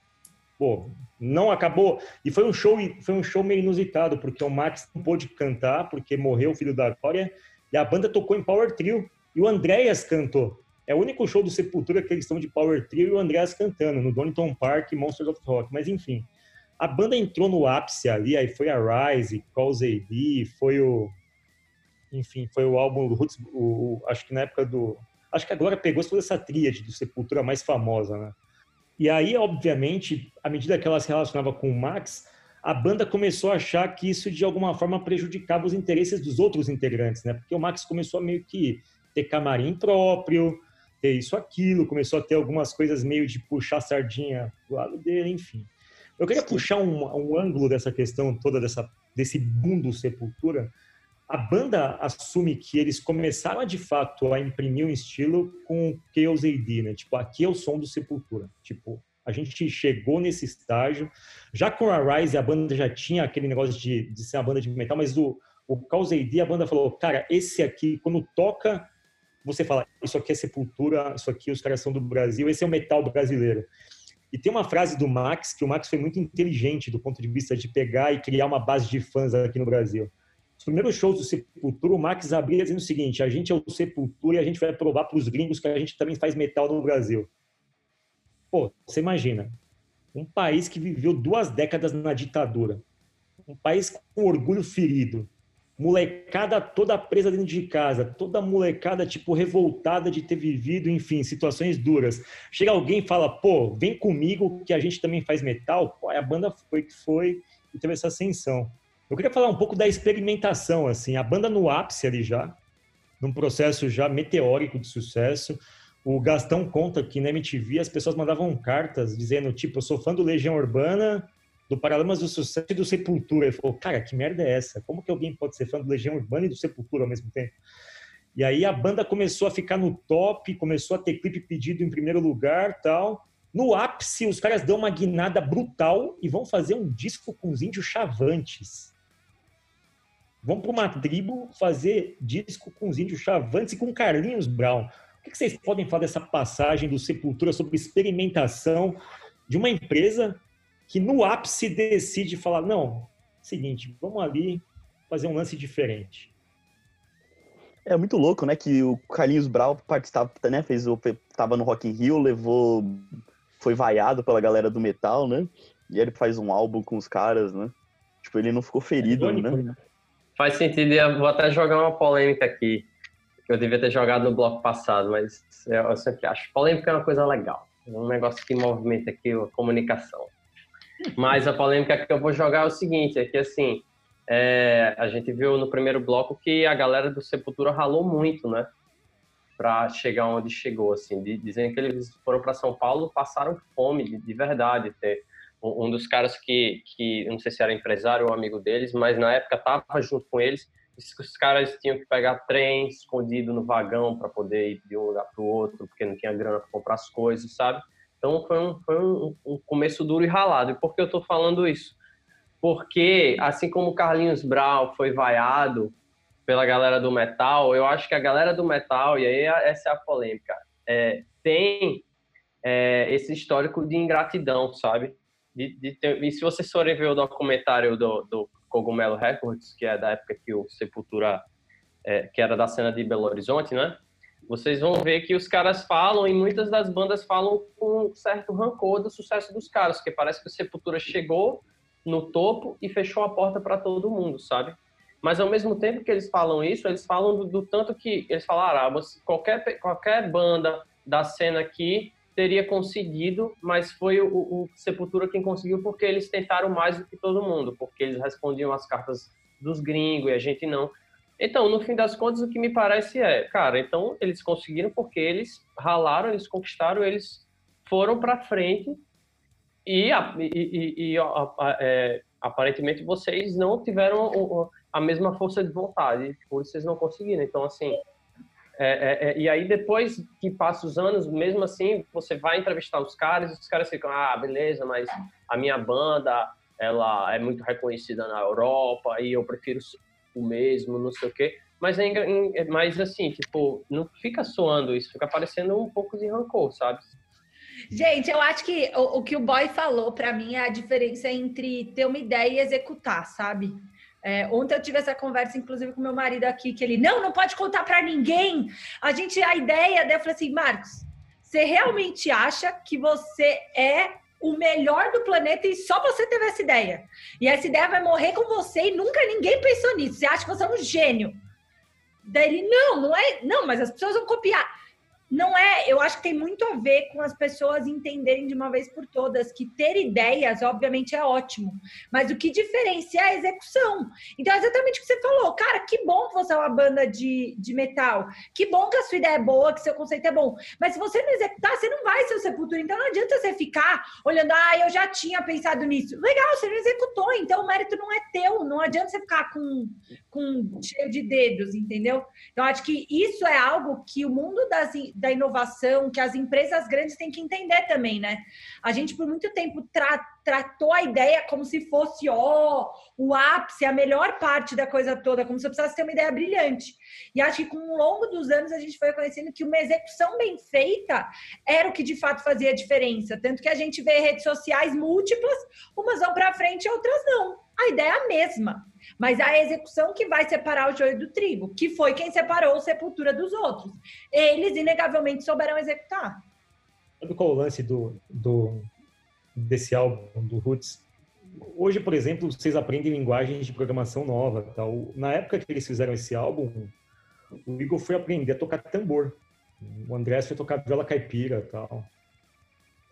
Pô, não acabou. E foi um show, foi um show meio inusitado, porque o Max não pôde cantar, porque morreu o filho da Glória, e a banda tocou em Power Trio, e o Andréas cantou. É o único show do Sepultura que eles estão de Power Trio e o Andréas cantando, no Donington Park, Monsters of Rock. Mas enfim, a banda entrou no ápice ali, aí foi a Rise, Calls AD, foi o. Enfim, foi o álbum do Roots, o, acho que na época do. Acho que agora pegou toda essa tríade do Sepultura mais famosa, né? E aí, obviamente, à medida que ela se relacionava com o Max, a banda começou a achar que isso de alguma forma prejudicava os interesses dos outros integrantes, né? Porque o Max começou a meio que ter camarim próprio, ter isso, aquilo, começou a ter algumas coisas meio de puxar sardinha do lado dele, enfim. Eu queria puxar um, um ângulo dessa questão toda, dessa, desse boom do Sepultura. A banda assume que eles começaram de fato a imprimir um estilo com Chaos AD, né? Tipo, aqui é o som do Sepultura. Tipo, a gente chegou nesse estágio. Já com a Rise, a banda já tinha aquele negócio de, de ser uma banda de metal, mas o, o Chaos AD, a banda falou, cara, esse aqui, quando toca, você fala, isso aqui é Sepultura, isso aqui os caras são do Brasil, esse é o metal brasileiro. E tem uma frase do Max, que o Max foi muito inteligente do ponto de vista de pegar e criar uma base de fãs aqui no Brasil. Os primeiros shows do Sepultura, o Max abria dizendo o seguinte: a gente é o Sepultura e a gente vai provar para os gringos que a gente também faz metal no Brasil. Pô, você imagina, um país que viveu duas décadas na ditadura, um país com orgulho ferido, molecada toda presa dentro de casa, toda molecada tipo revoltada de ter vivido, enfim, situações duras. Chega alguém e fala, pô, vem comigo que a gente também faz metal. Pô, a banda foi que foi e teve essa ascensão. Eu queria falar um pouco da experimentação, assim, a banda no ápice ali já, num processo já meteórico de sucesso. O Gastão conta que na MTV as pessoas mandavam cartas dizendo, tipo, eu sou fã do Legião Urbana, do Paralamas do Sucesso e do Sepultura. Ele falou, cara, que merda é essa? Como que alguém pode ser fã do Legião Urbana e do Sepultura ao mesmo tempo? E aí a banda começou a ficar no top, começou a ter clipe pedido em primeiro lugar tal. No ápice, os caras dão uma guinada brutal e vão fazer um disco com os índios chavantes. Vão para uma tribo fazer disco com os índios chavantes e com Carlinhos Brown. O que vocês podem falar dessa passagem do Sepultura sobre experimentação de uma empresa que no ápice decide falar, não, seguinte, vamos ali fazer um lance diferente. É muito louco, né? Que o Carlinhos Brau participava, né? Fez o, tava no Rock in Rio, levou, foi vaiado pela galera do metal, né? E ele faz um álbum com os caras, né? Tipo, ele não ficou ferido, Irônico, né? Faz sentido, eu vou até jogar uma polêmica aqui, que eu devia ter jogado no bloco passado, mas eu sempre acho. Polêmica é uma coisa legal, é um negócio que movimenta aqui a comunicação. Mas a polêmica que eu vou jogar é o seguinte, é que assim, é, a gente viu no primeiro bloco que a galera do Sepultura ralou muito, né? para chegar onde chegou, assim, de, dizendo que eles foram para São Paulo, passaram fome de, de verdade. Ter, um, um dos caras que, que, não sei se era empresário ou amigo deles, mas na época estava junto com eles, os caras tinham que pegar trem escondido no vagão para poder ir de um lugar para o outro, porque não tinha grana para comprar as coisas, sabe? Então foi um, foi um, um começo duro e ralado. E por que eu estou falando isso? Porque, assim como Carlinhos Brau foi vaiado pela galera do metal, eu acho que a galera do metal, e aí essa é a polêmica, é, tem é, esse histórico de ingratidão, sabe? De, de ter, e se forem ver o documentário do, do Cogumelo Records, que é da época que o Sepultura, é, que era da cena de Belo Horizonte, né? Vocês vão ver que os caras falam, e muitas das bandas falam com um certo rancor do sucesso dos caras, porque parece que o Sepultura chegou no topo e fechou a porta para todo mundo, sabe? Mas ao mesmo tempo que eles falam isso, eles falam do, do tanto que eles falaram, ah, qualquer, qualquer banda da cena aqui teria conseguido, mas foi o, o, Sepultura quem conseguiu porque eles tentaram mais do que todo mundo, porque eles respondiam às cartas dos gringos e a gente não. Então, no fim das contas, o que me parece é, cara, então eles conseguiram porque eles ralaram, eles conquistaram, eles foram para frente e, e, e, a, a, é, aparentemente vocês não tiveram a mesma força de vontade, isso vocês não conseguiram. Então, assim, é, é, é, e aí depois que passa os anos, mesmo assim, você vai entrevistar os caras e os caras ficam, ah, beleza, mas a minha banda, ela é muito reconhecida na Europa e eu prefiro o mesmo, não sei o quê. Mas, é, é, mas assim, tipo, não fica soando isso, fica parecendo um pouco de rancor, sabe? Gente, eu acho que o, o que o boy falou para mim é a diferença entre ter uma ideia e executar, sabe? É, ontem eu tive essa conversa, inclusive, com meu marido aqui, que ele, não, não pode contar para ninguém. A gente, a ideia, daí eu falei assim, Marcos, você realmente acha que você é o melhor do planeta e só você teve essa ideia? E essa ideia vai morrer com você e nunca ninguém pensou nisso. Você acha que você é um gênio? Daí ele, não, não é, não, mas as pessoas vão copiar não é, eu acho que tem muito a ver com as pessoas entenderem de uma vez por todas que ter ideias, obviamente, é ótimo, mas o que diferencia é a execução. Então, é exatamente o que você falou, cara, que bom que você é uma banda de, de metal, que bom que a sua ideia é boa, que seu conceito é bom, mas se você não executar, você não vai ser o Sepultura, então não adianta você ficar olhando, ah, eu já tinha pensado nisso. Legal, você não executou, então o mérito não é teu, não adianta você ficar com, com cheio de dedos, entendeu? Então, acho que isso é algo que o mundo das da inovação que as empresas grandes têm que entender também, né? A gente, por muito tempo, tra tratou a ideia como se fosse, ó, o ápice, a melhor parte da coisa toda, como se eu precisasse ter uma ideia brilhante. E acho que com o longo dos anos a gente foi conhecendo que uma execução bem feita era o que de fato fazia a diferença. Tanto que a gente vê redes sociais múltiplas, umas vão para frente e outras não. A ideia é a mesma. Mas a execução que vai separar o joio do trigo, que foi quem separou a sepultura dos outros. Eles, inegavelmente, souberam executar. Sabe qual é o lance do, do, desse álbum, do Roots? Hoje, por exemplo, vocês aprendem linguagens de programação nova. Tal. Na época que eles fizeram esse álbum, o Igor foi aprender a tocar tambor. O André foi tocar viola caipira tal.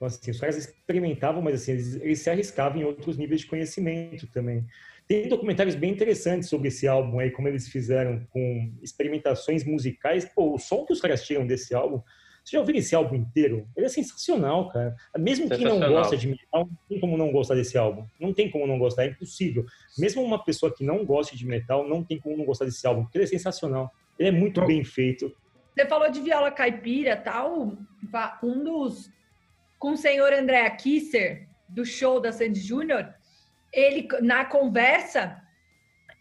Então, assim, os caras experimentavam, mas assim, eles, eles se arriscavam em outros níveis de conhecimento também. Tem documentários bem interessantes sobre esse álbum aí, como eles fizeram com experimentações musicais. Pô, o som que os caras tiram desse álbum, você já ouviu esse álbum inteiro? Ele é sensacional, cara. Mesmo quem não gosta de metal, não tem como não gostar desse álbum. Não tem como não gostar, é impossível. Mesmo uma pessoa que não gosta de metal, não tem como não gostar desse álbum, porque ele é sensacional. Ele é muito bem feito. Você falou de viola caipira tal. Um dos. Com o senhor André Kisser, do show da Sandy Júnior, ele, na conversa,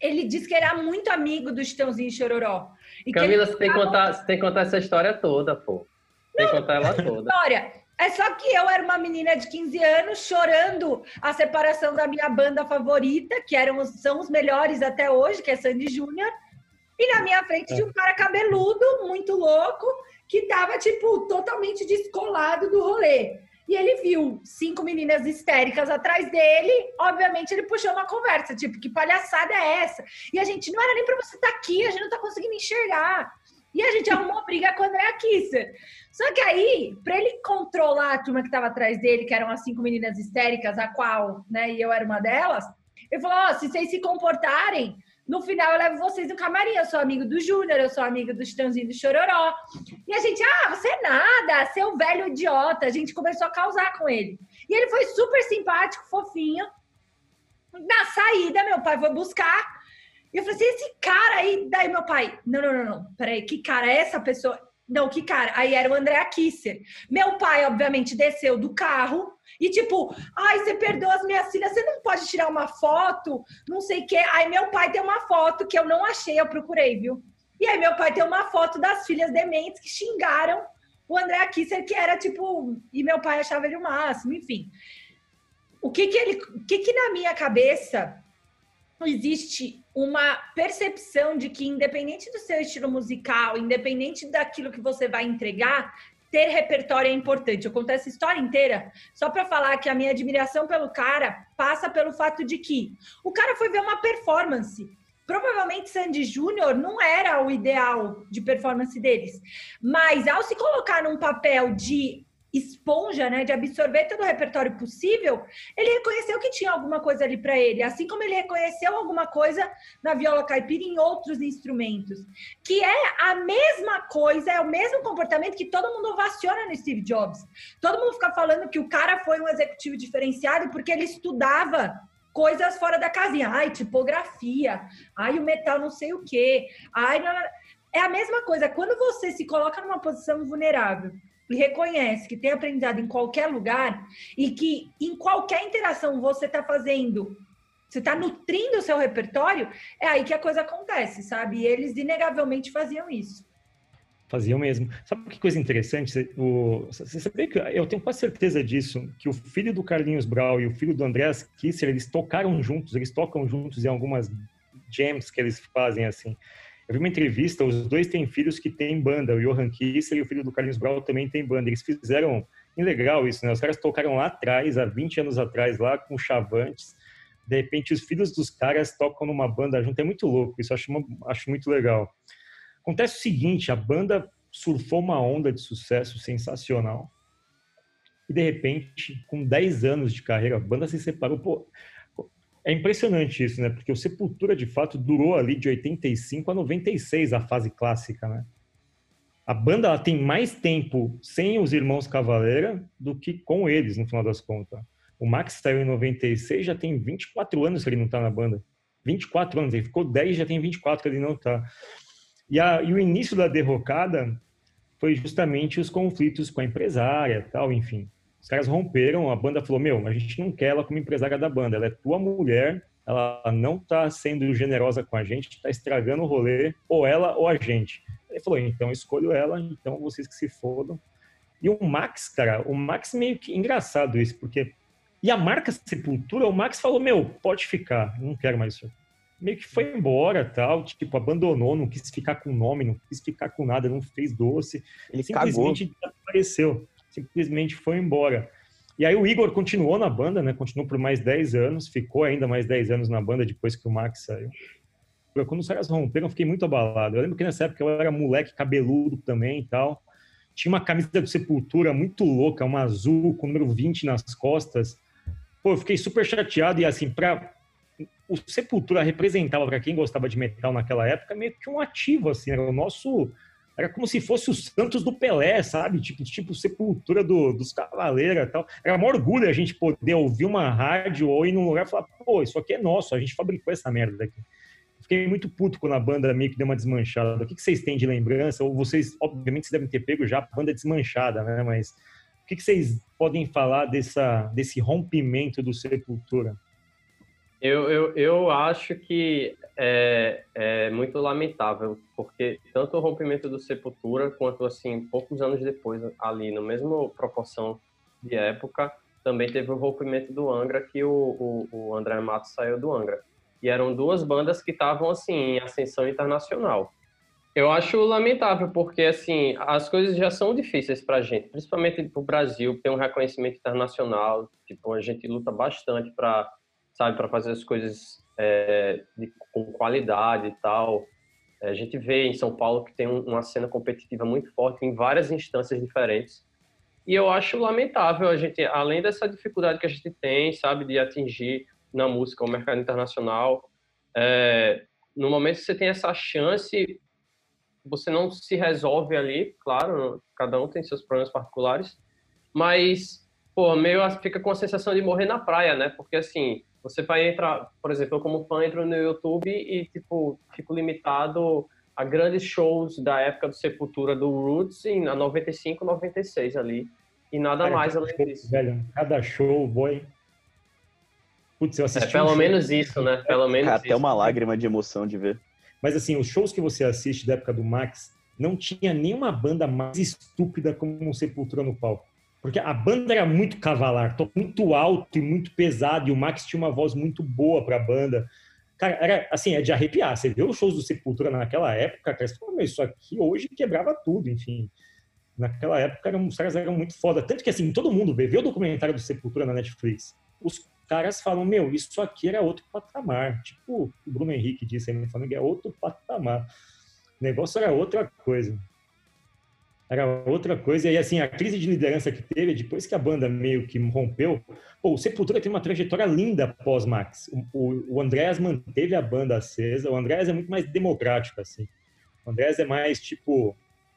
ele disse que era muito amigo do Chitãozinho Chororó. E Camila, você, tem que contar, você tem que contar essa história toda, pô. Tem que contar ela toda. História. É só que eu era uma menina de 15 anos chorando a separação da minha banda favorita, que eram, são os melhores até hoje, que é Sandy Júnior. E na minha frente tinha um cara cabeludo, muito louco, que tava, tipo, totalmente descolado do rolê. E ele viu cinco meninas histéricas atrás dele. Obviamente, ele puxou uma conversa, tipo, que palhaçada é essa? E a gente, não era nem para você estar tá aqui, a gente não tá conseguindo enxergar. E a gente arrumou <laughs> briga com a Andrea Kisser. Só que aí, para ele controlar a turma que estava atrás dele, que eram as cinco meninas histéricas, a qual, né, e eu era uma delas, ele falou: oh, se vocês se comportarem, No final, eu levo vocês no camarim. Eu sou amigo do Júnior, eu sou amiga do Chitãozinho do Chororó. E a gente, ah, você é nada, seu velho idiota. A gente começou a causar com ele. E ele foi super simpático, fofinho. Na saída, meu pai foi buscar. E eu falei assim: esse cara aí. Daí meu pai, não, não, não, não. Peraí, que cara é essa pessoa? Não, que cara? Aí era o André Kisser. Meu pai, obviamente, desceu do carro e tipo, ai, você perdeu as minhas filhas, você não pode tirar uma foto, não sei o quê. Aí meu pai tem uma foto que eu não achei, eu procurei, viu? E aí meu pai tem uma foto das filhas dementes que xingaram o André Kisser, que era tipo, e meu pai achava ele o máximo, enfim. O que que ele, o que que na minha cabeça existe uma percepção de que, independente do seu estilo musical, independente daquilo que você vai entregar, ter repertório é importante. Eu conto essa história inteira só para falar que a minha admiração pelo cara passa pelo fato de que o cara foi ver uma performance. Provavelmente Sandy Júnior não era o ideal de performance deles, mas ao se colocar num papel de esponja, né, de absorver todo o repertório possível, ele reconheceu que tinha alguma coisa ali para ele, assim como ele reconheceu alguma coisa na viola caipira e em outros instrumentos, que é a mesma coisa, é o mesmo comportamento que todo mundo ovaciona no Steve Jobs. Todo mundo fica falando que o cara foi um executivo diferenciado porque ele estudava coisas fora da casinha, ai, tipografia, ai, o metal não sei o quê, ai, não... é a mesma coisa, quando você se coloca numa posição vulnerável reconhece que tem aprendizado em qualquer lugar e que em qualquer interação você está fazendo, você está nutrindo o seu repertório, é aí que a coisa acontece, sabe? E eles inegavelmente faziam isso. Faziam mesmo. Sabe que coisa interessante? O, você sabia que eu tenho quase certeza disso, que o filho do Carlinhos Brau e o filho do Andreas Kisser, eles tocaram juntos, eles tocam juntos em algumas jams que eles fazem assim. Eu vi uma entrevista, os dois têm filhos que têm banda, o Johan Kisser e o filho do Carlinhos Brau também tem banda. Eles fizeram, legal isso, né? Os caras tocaram lá atrás, há 20 anos atrás, lá com Chavantes. De repente, os filhos dos caras tocam numa banda junto. É muito louco, isso acho, acho muito legal. Acontece o seguinte, a banda surfou uma onda de sucesso sensacional. E, de repente, com 10 anos de carreira, a banda se separou. Pô, é impressionante isso, né? Porque o Sepultura, de fato, durou ali de 85 a 96, a fase clássica, né? A banda ela tem mais tempo sem os irmãos Cavaleira do que com eles, no final das contas. O Max saiu em 96, já tem 24 anos que ele não tá na banda. 24 anos, ele ficou 10, já tem 24 que ele não tá. E, a, e o início da derrocada foi justamente os conflitos com a empresária tal, enfim. Os caras romperam, a banda falou: Meu, a gente não quer ela como empresária da banda, ela é tua mulher, ela não tá sendo generosa com a gente, tá estragando o rolê, ou ela ou a gente. Ele falou: Então escolho ela, então vocês que se fodam. E o Max, cara, o Max meio que engraçado isso, porque. E a marca Sepultura, o Max falou: Meu, pode ficar, não quero mais isso. Meio que foi embora, tal, tipo, abandonou, não quis ficar com nome, não quis ficar com nada, não fez doce. Ele simplesmente cagou. desapareceu simplesmente foi embora. E aí o Igor continuou na banda, né? Continuou por mais 10 anos, ficou ainda mais 10 anos na banda depois que o Max saiu. Quando os caras romperam, eu fiquei muito abalado. Eu lembro que nessa época eu era moleque cabeludo também e tal. Tinha uma camisa do Sepultura muito louca, uma azul com o número 20 nas costas. Pô, eu fiquei super chateado e assim, para o Sepultura representava para quem gostava de metal naquela época meio que um ativo assim, era o nosso era como se fosse o Santos do Pelé, sabe? Tipo, tipo sepultura do, dos Cavaleiros e tal. Era um orgulho a gente poder ouvir uma rádio ou ir num lugar e falar, pô, isso aqui é nosso, a gente fabricou essa merda daqui. Fiquei muito puto quando a banda meio que deu uma desmanchada. O que, que vocês têm de lembrança? Ou vocês, obviamente, vocês devem ter pego já a banda desmanchada, né? Mas o que, que vocês podem falar dessa, desse rompimento do Sepultura? Eu, eu, eu acho que é, é muito lamentável, porque tanto o rompimento do Sepultura, quanto, assim, poucos anos depois, ali, na mesma proporção de época, também teve o rompimento do Angra, que o, o, o André Matos saiu do Angra. E eram duas bandas que estavam, assim, em ascensão internacional. Eu acho lamentável, porque, assim, as coisas já são difíceis para gente, principalmente para o Brasil, ter um reconhecimento internacional. Tipo, a gente luta bastante para sabe, para fazer as coisas é, de, com qualidade e tal. É, a gente vê em São Paulo que tem uma cena competitiva muito forte em várias instâncias diferentes. E eu acho lamentável a gente, além dessa dificuldade que a gente tem, sabe, de atingir na música o mercado internacional, é, no momento que você tem essa chance, você não se resolve ali, claro, cada um tem seus problemas particulares, mas, pô, meio fica com a sensação de morrer na praia, né? Porque, assim, você vai entrar, por exemplo, eu como fã entro no YouTube e, tipo, fico limitado a grandes shows da época do Sepultura do Roots em 95, 96 ali. E nada Cara, mais além disso. Velho, cada show, boy. Putz, eu assisti. É, pelo um menos show. isso, né? Pelo menos Até isso. uma lágrima de emoção de ver. Mas assim, os shows que você assiste da época do Max, não tinha nenhuma banda mais estúpida como o Sepultura no palco. Porque a banda era muito cavalar, muito alto e muito pesado, e o Max tinha uma voz muito boa para a banda. Cara, era assim, é de arrepiar. Você vê os shows do Sepultura naquela época, cara, você fala, isso aqui hoje quebrava tudo, enfim. Naquela época, eram, os caras eram muito foda. Tanto que, assim, todo mundo vê, vê o documentário do Sepultura na Netflix. Os caras falam, meu, isso aqui era outro patamar. Tipo, o Bruno Henrique disse aí no Flamengo, é outro patamar. O negócio era outra coisa era outra coisa. E assim, a crise de liderança que teve, depois que a banda meio que rompeu, pô, o Sepultura tem uma trajetória linda pós-Max. O, o, Andrés manteve a banda acesa, o Andrés é muito mais democrático, assim. O Andrés é mais tipo,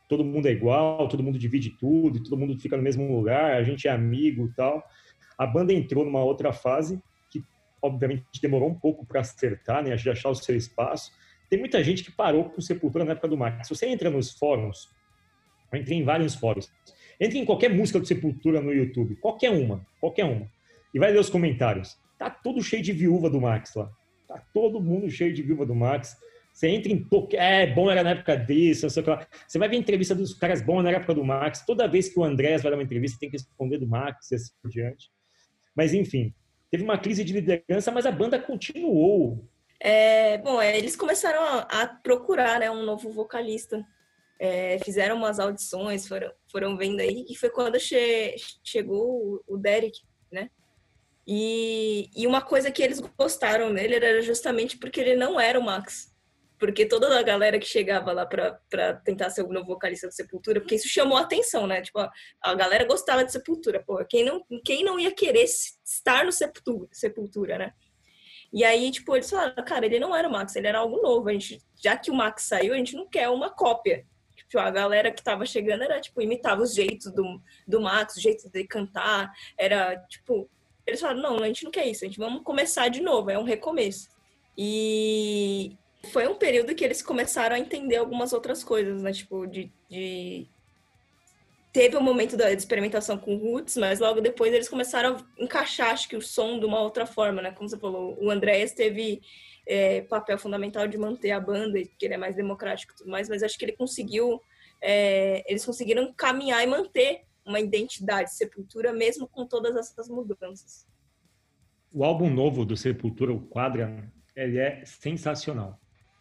todo mundo é igual, todo mundo divide tudo, todo mundo fica no mesmo lugar, a gente é amigo tal. A banda entrou numa outra fase que, obviamente, demorou um pouco para acertar, né, achar o seu espaço. Tem muita gente que parou com o Sepultura na época do Max. Se você entra nos fóruns, entrei em vários fóruns. Entre em qualquer música do Sepultura no YouTube, qualquer uma, qualquer uma, e vai ler os comentários. Tá todo cheio de viúva do Max lá. Tá todo mundo cheio de viúva do Max. Você entra em é bom era na época disso, sei lá. Você vai ver entrevista dos caras bom na época do Max. Toda vez que o Andrés vai dar uma entrevista, tem que responder do Max e assim por diante. Mas enfim, teve uma crise de liderança, mas a banda continuou. É, bom, é, eles começaram a, a procurar né, um novo vocalista é, fizeram umas audições, foram, foram vendo aí, e foi quando che, chegou o, Derek, né? E, e uma coisa que eles gostaram nele era justamente porque ele não era o Max. Porque toda a galera que chegava lá para tentar ser o novo vocalista do Sepultura, porque isso chamou a atenção, né? Tipo, a, a galera gostava de Sepultura, pô. Quem não, quem não ia querer estar no Sepultura, Sepultura, né? E aí, tipo, eles falaram, cara, ele não era o Max, ele era algo novo. A gente, já que o Max saiu, a gente não quer uma cópia. Tipo, a galera que tava chegando era, tipo, imitava os jeitos do, do Max, o jeito de cantar. Era, tipo, eles falaram, não, a gente não quer isso, a gente vamos começar de novo, é um recomeço. E foi um período que eles começaram a entender algumas outras coisas, né? Tipo, de. de... Teve um momento da experimentação com roots, mas logo depois eles começaram a encaixar, acho que, o som de uma outra forma, né? Como você falou, o Andréas teve é, papel fundamental de manter a banda, que ele é mais democrático e tudo mais, mas acho que ele conseguiu, é, eles conseguiram caminhar e manter uma identidade Sepultura, mesmo com todas essas mudanças. O álbum novo do Sepultura, o Quadra, ele é sensacional.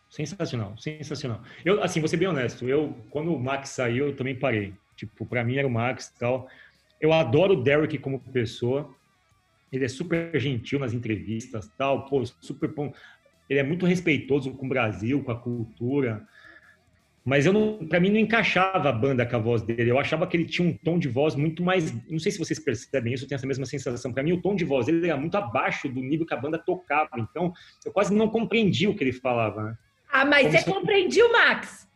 Sensacional, sensacional. Eu, assim, vou ser bem honesto, eu, quando o Max saiu, eu também parei. Tipo, para mim era o Max e tal. Eu adoro o Derek como pessoa. Ele é super gentil nas entrevistas, tal, pô, super bom ele é muito respeitoso com o Brasil, com a cultura. Mas eu não, para mim não encaixava a banda com a voz dele. Eu achava que ele tinha um tom de voz muito mais, não sei se vocês percebem isso, eu tenho essa mesma sensação. Para mim o tom de voz dele era muito abaixo do nível que a banda tocava. Então, eu quase não compreendia o que ele falava, né? Ah, mas Como você se... compreendia o Max?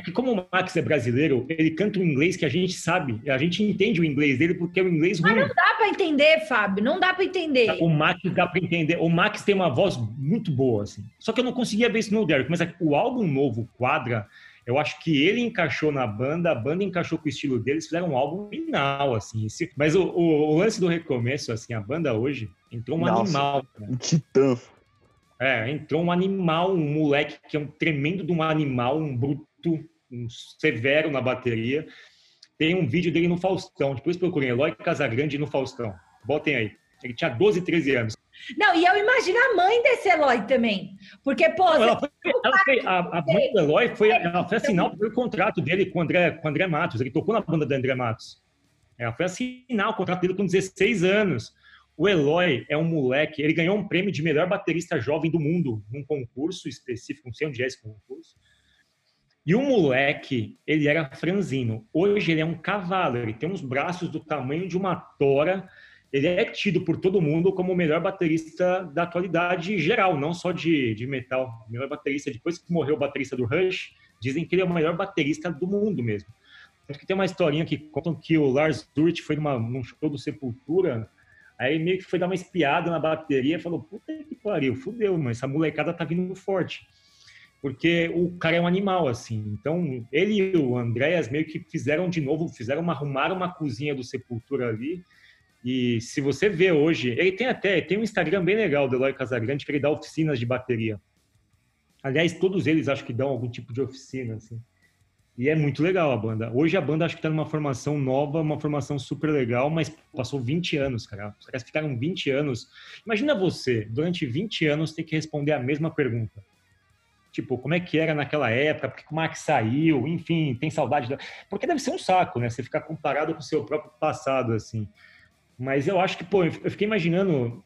É que como o Max é brasileiro, ele canta um inglês que a gente sabe, a gente entende o inglês dele porque é um inglês ruim. Mas não dá para entender, Fábio, não dá para entender. O Max dá para entender. O Max tem uma voz muito boa, assim. Só que eu não conseguia ver isso no Derek, mas o álbum novo, Quadra, eu acho que ele encaixou na banda, a banda encaixou com o estilo deles, fizeram um álbum final, assim. Mas o, o, o lance do recomeço, assim, a banda hoje entrou um Nossa, animal. Né? Um titã. É, entrou um animal, um moleque que é um tremendo de um animal, um bruto um severo na bateria. Tem um vídeo dele no Faustão. Depois procurem Eloy Casagrande no Faustão. Botem aí. Ele tinha 12, 13 anos. Não, e eu imagino a mãe desse Eloy também. Porque, pô. Não, ela foi, ela foi, a, a mãe do Eloy foi, ela foi assinar o contrato dele com o André, com André Matos. Ele tocou na banda do André Matos. Ela foi assinar o contrato dele com 16 anos. O Eloy é um moleque, ele ganhou um prêmio de melhor baterista jovem do mundo num concurso específico, não sei onde é esse concurso. E o moleque, ele era franzino. Hoje ele é um cavalo, ele tem uns braços do tamanho de uma tora ele é tido por todo mundo como o melhor baterista da atualidade geral, não só de, de metal. O melhor baterista, depois que morreu o baterista do Rush, dizem que ele é o maior baterista do mundo mesmo. Tanto que tem uma historinha que contam que o Lars Ulrich foi numa, num show do Sepultura, aí meio que foi dar uma espiada na bateria e falou, puta que pariu, fudeu, mas essa molecada tá vindo forte. Porque o cara é um animal, assim. Então, ele e o Andréas meio que fizeram de novo, fizeram uma, arrumaram uma cozinha do Sepultura ali, e se você vê hoje, ele tem até tem um Instagram bem legal do Eloy Casagrande que ele dá oficinas de bateria. Aliás, todos eles acho que dão algum tipo de oficina, assim. E é muito legal a banda. Hoje a banda acho que está numa formação nova, uma formação super legal, mas passou 20 anos, cara. Os caras ficaram 20 anos. Imagina você, durante 20 anos, ter que responder a mesma pergunta. Tipo, como é que era naquela época, porque como é que saiu, enfim, tem saudade da... Porque deve ser um saco, né? Você ficar comparado com o seu próprio passado, assim. Mas eu acho que, pô, eu fiquei imaginando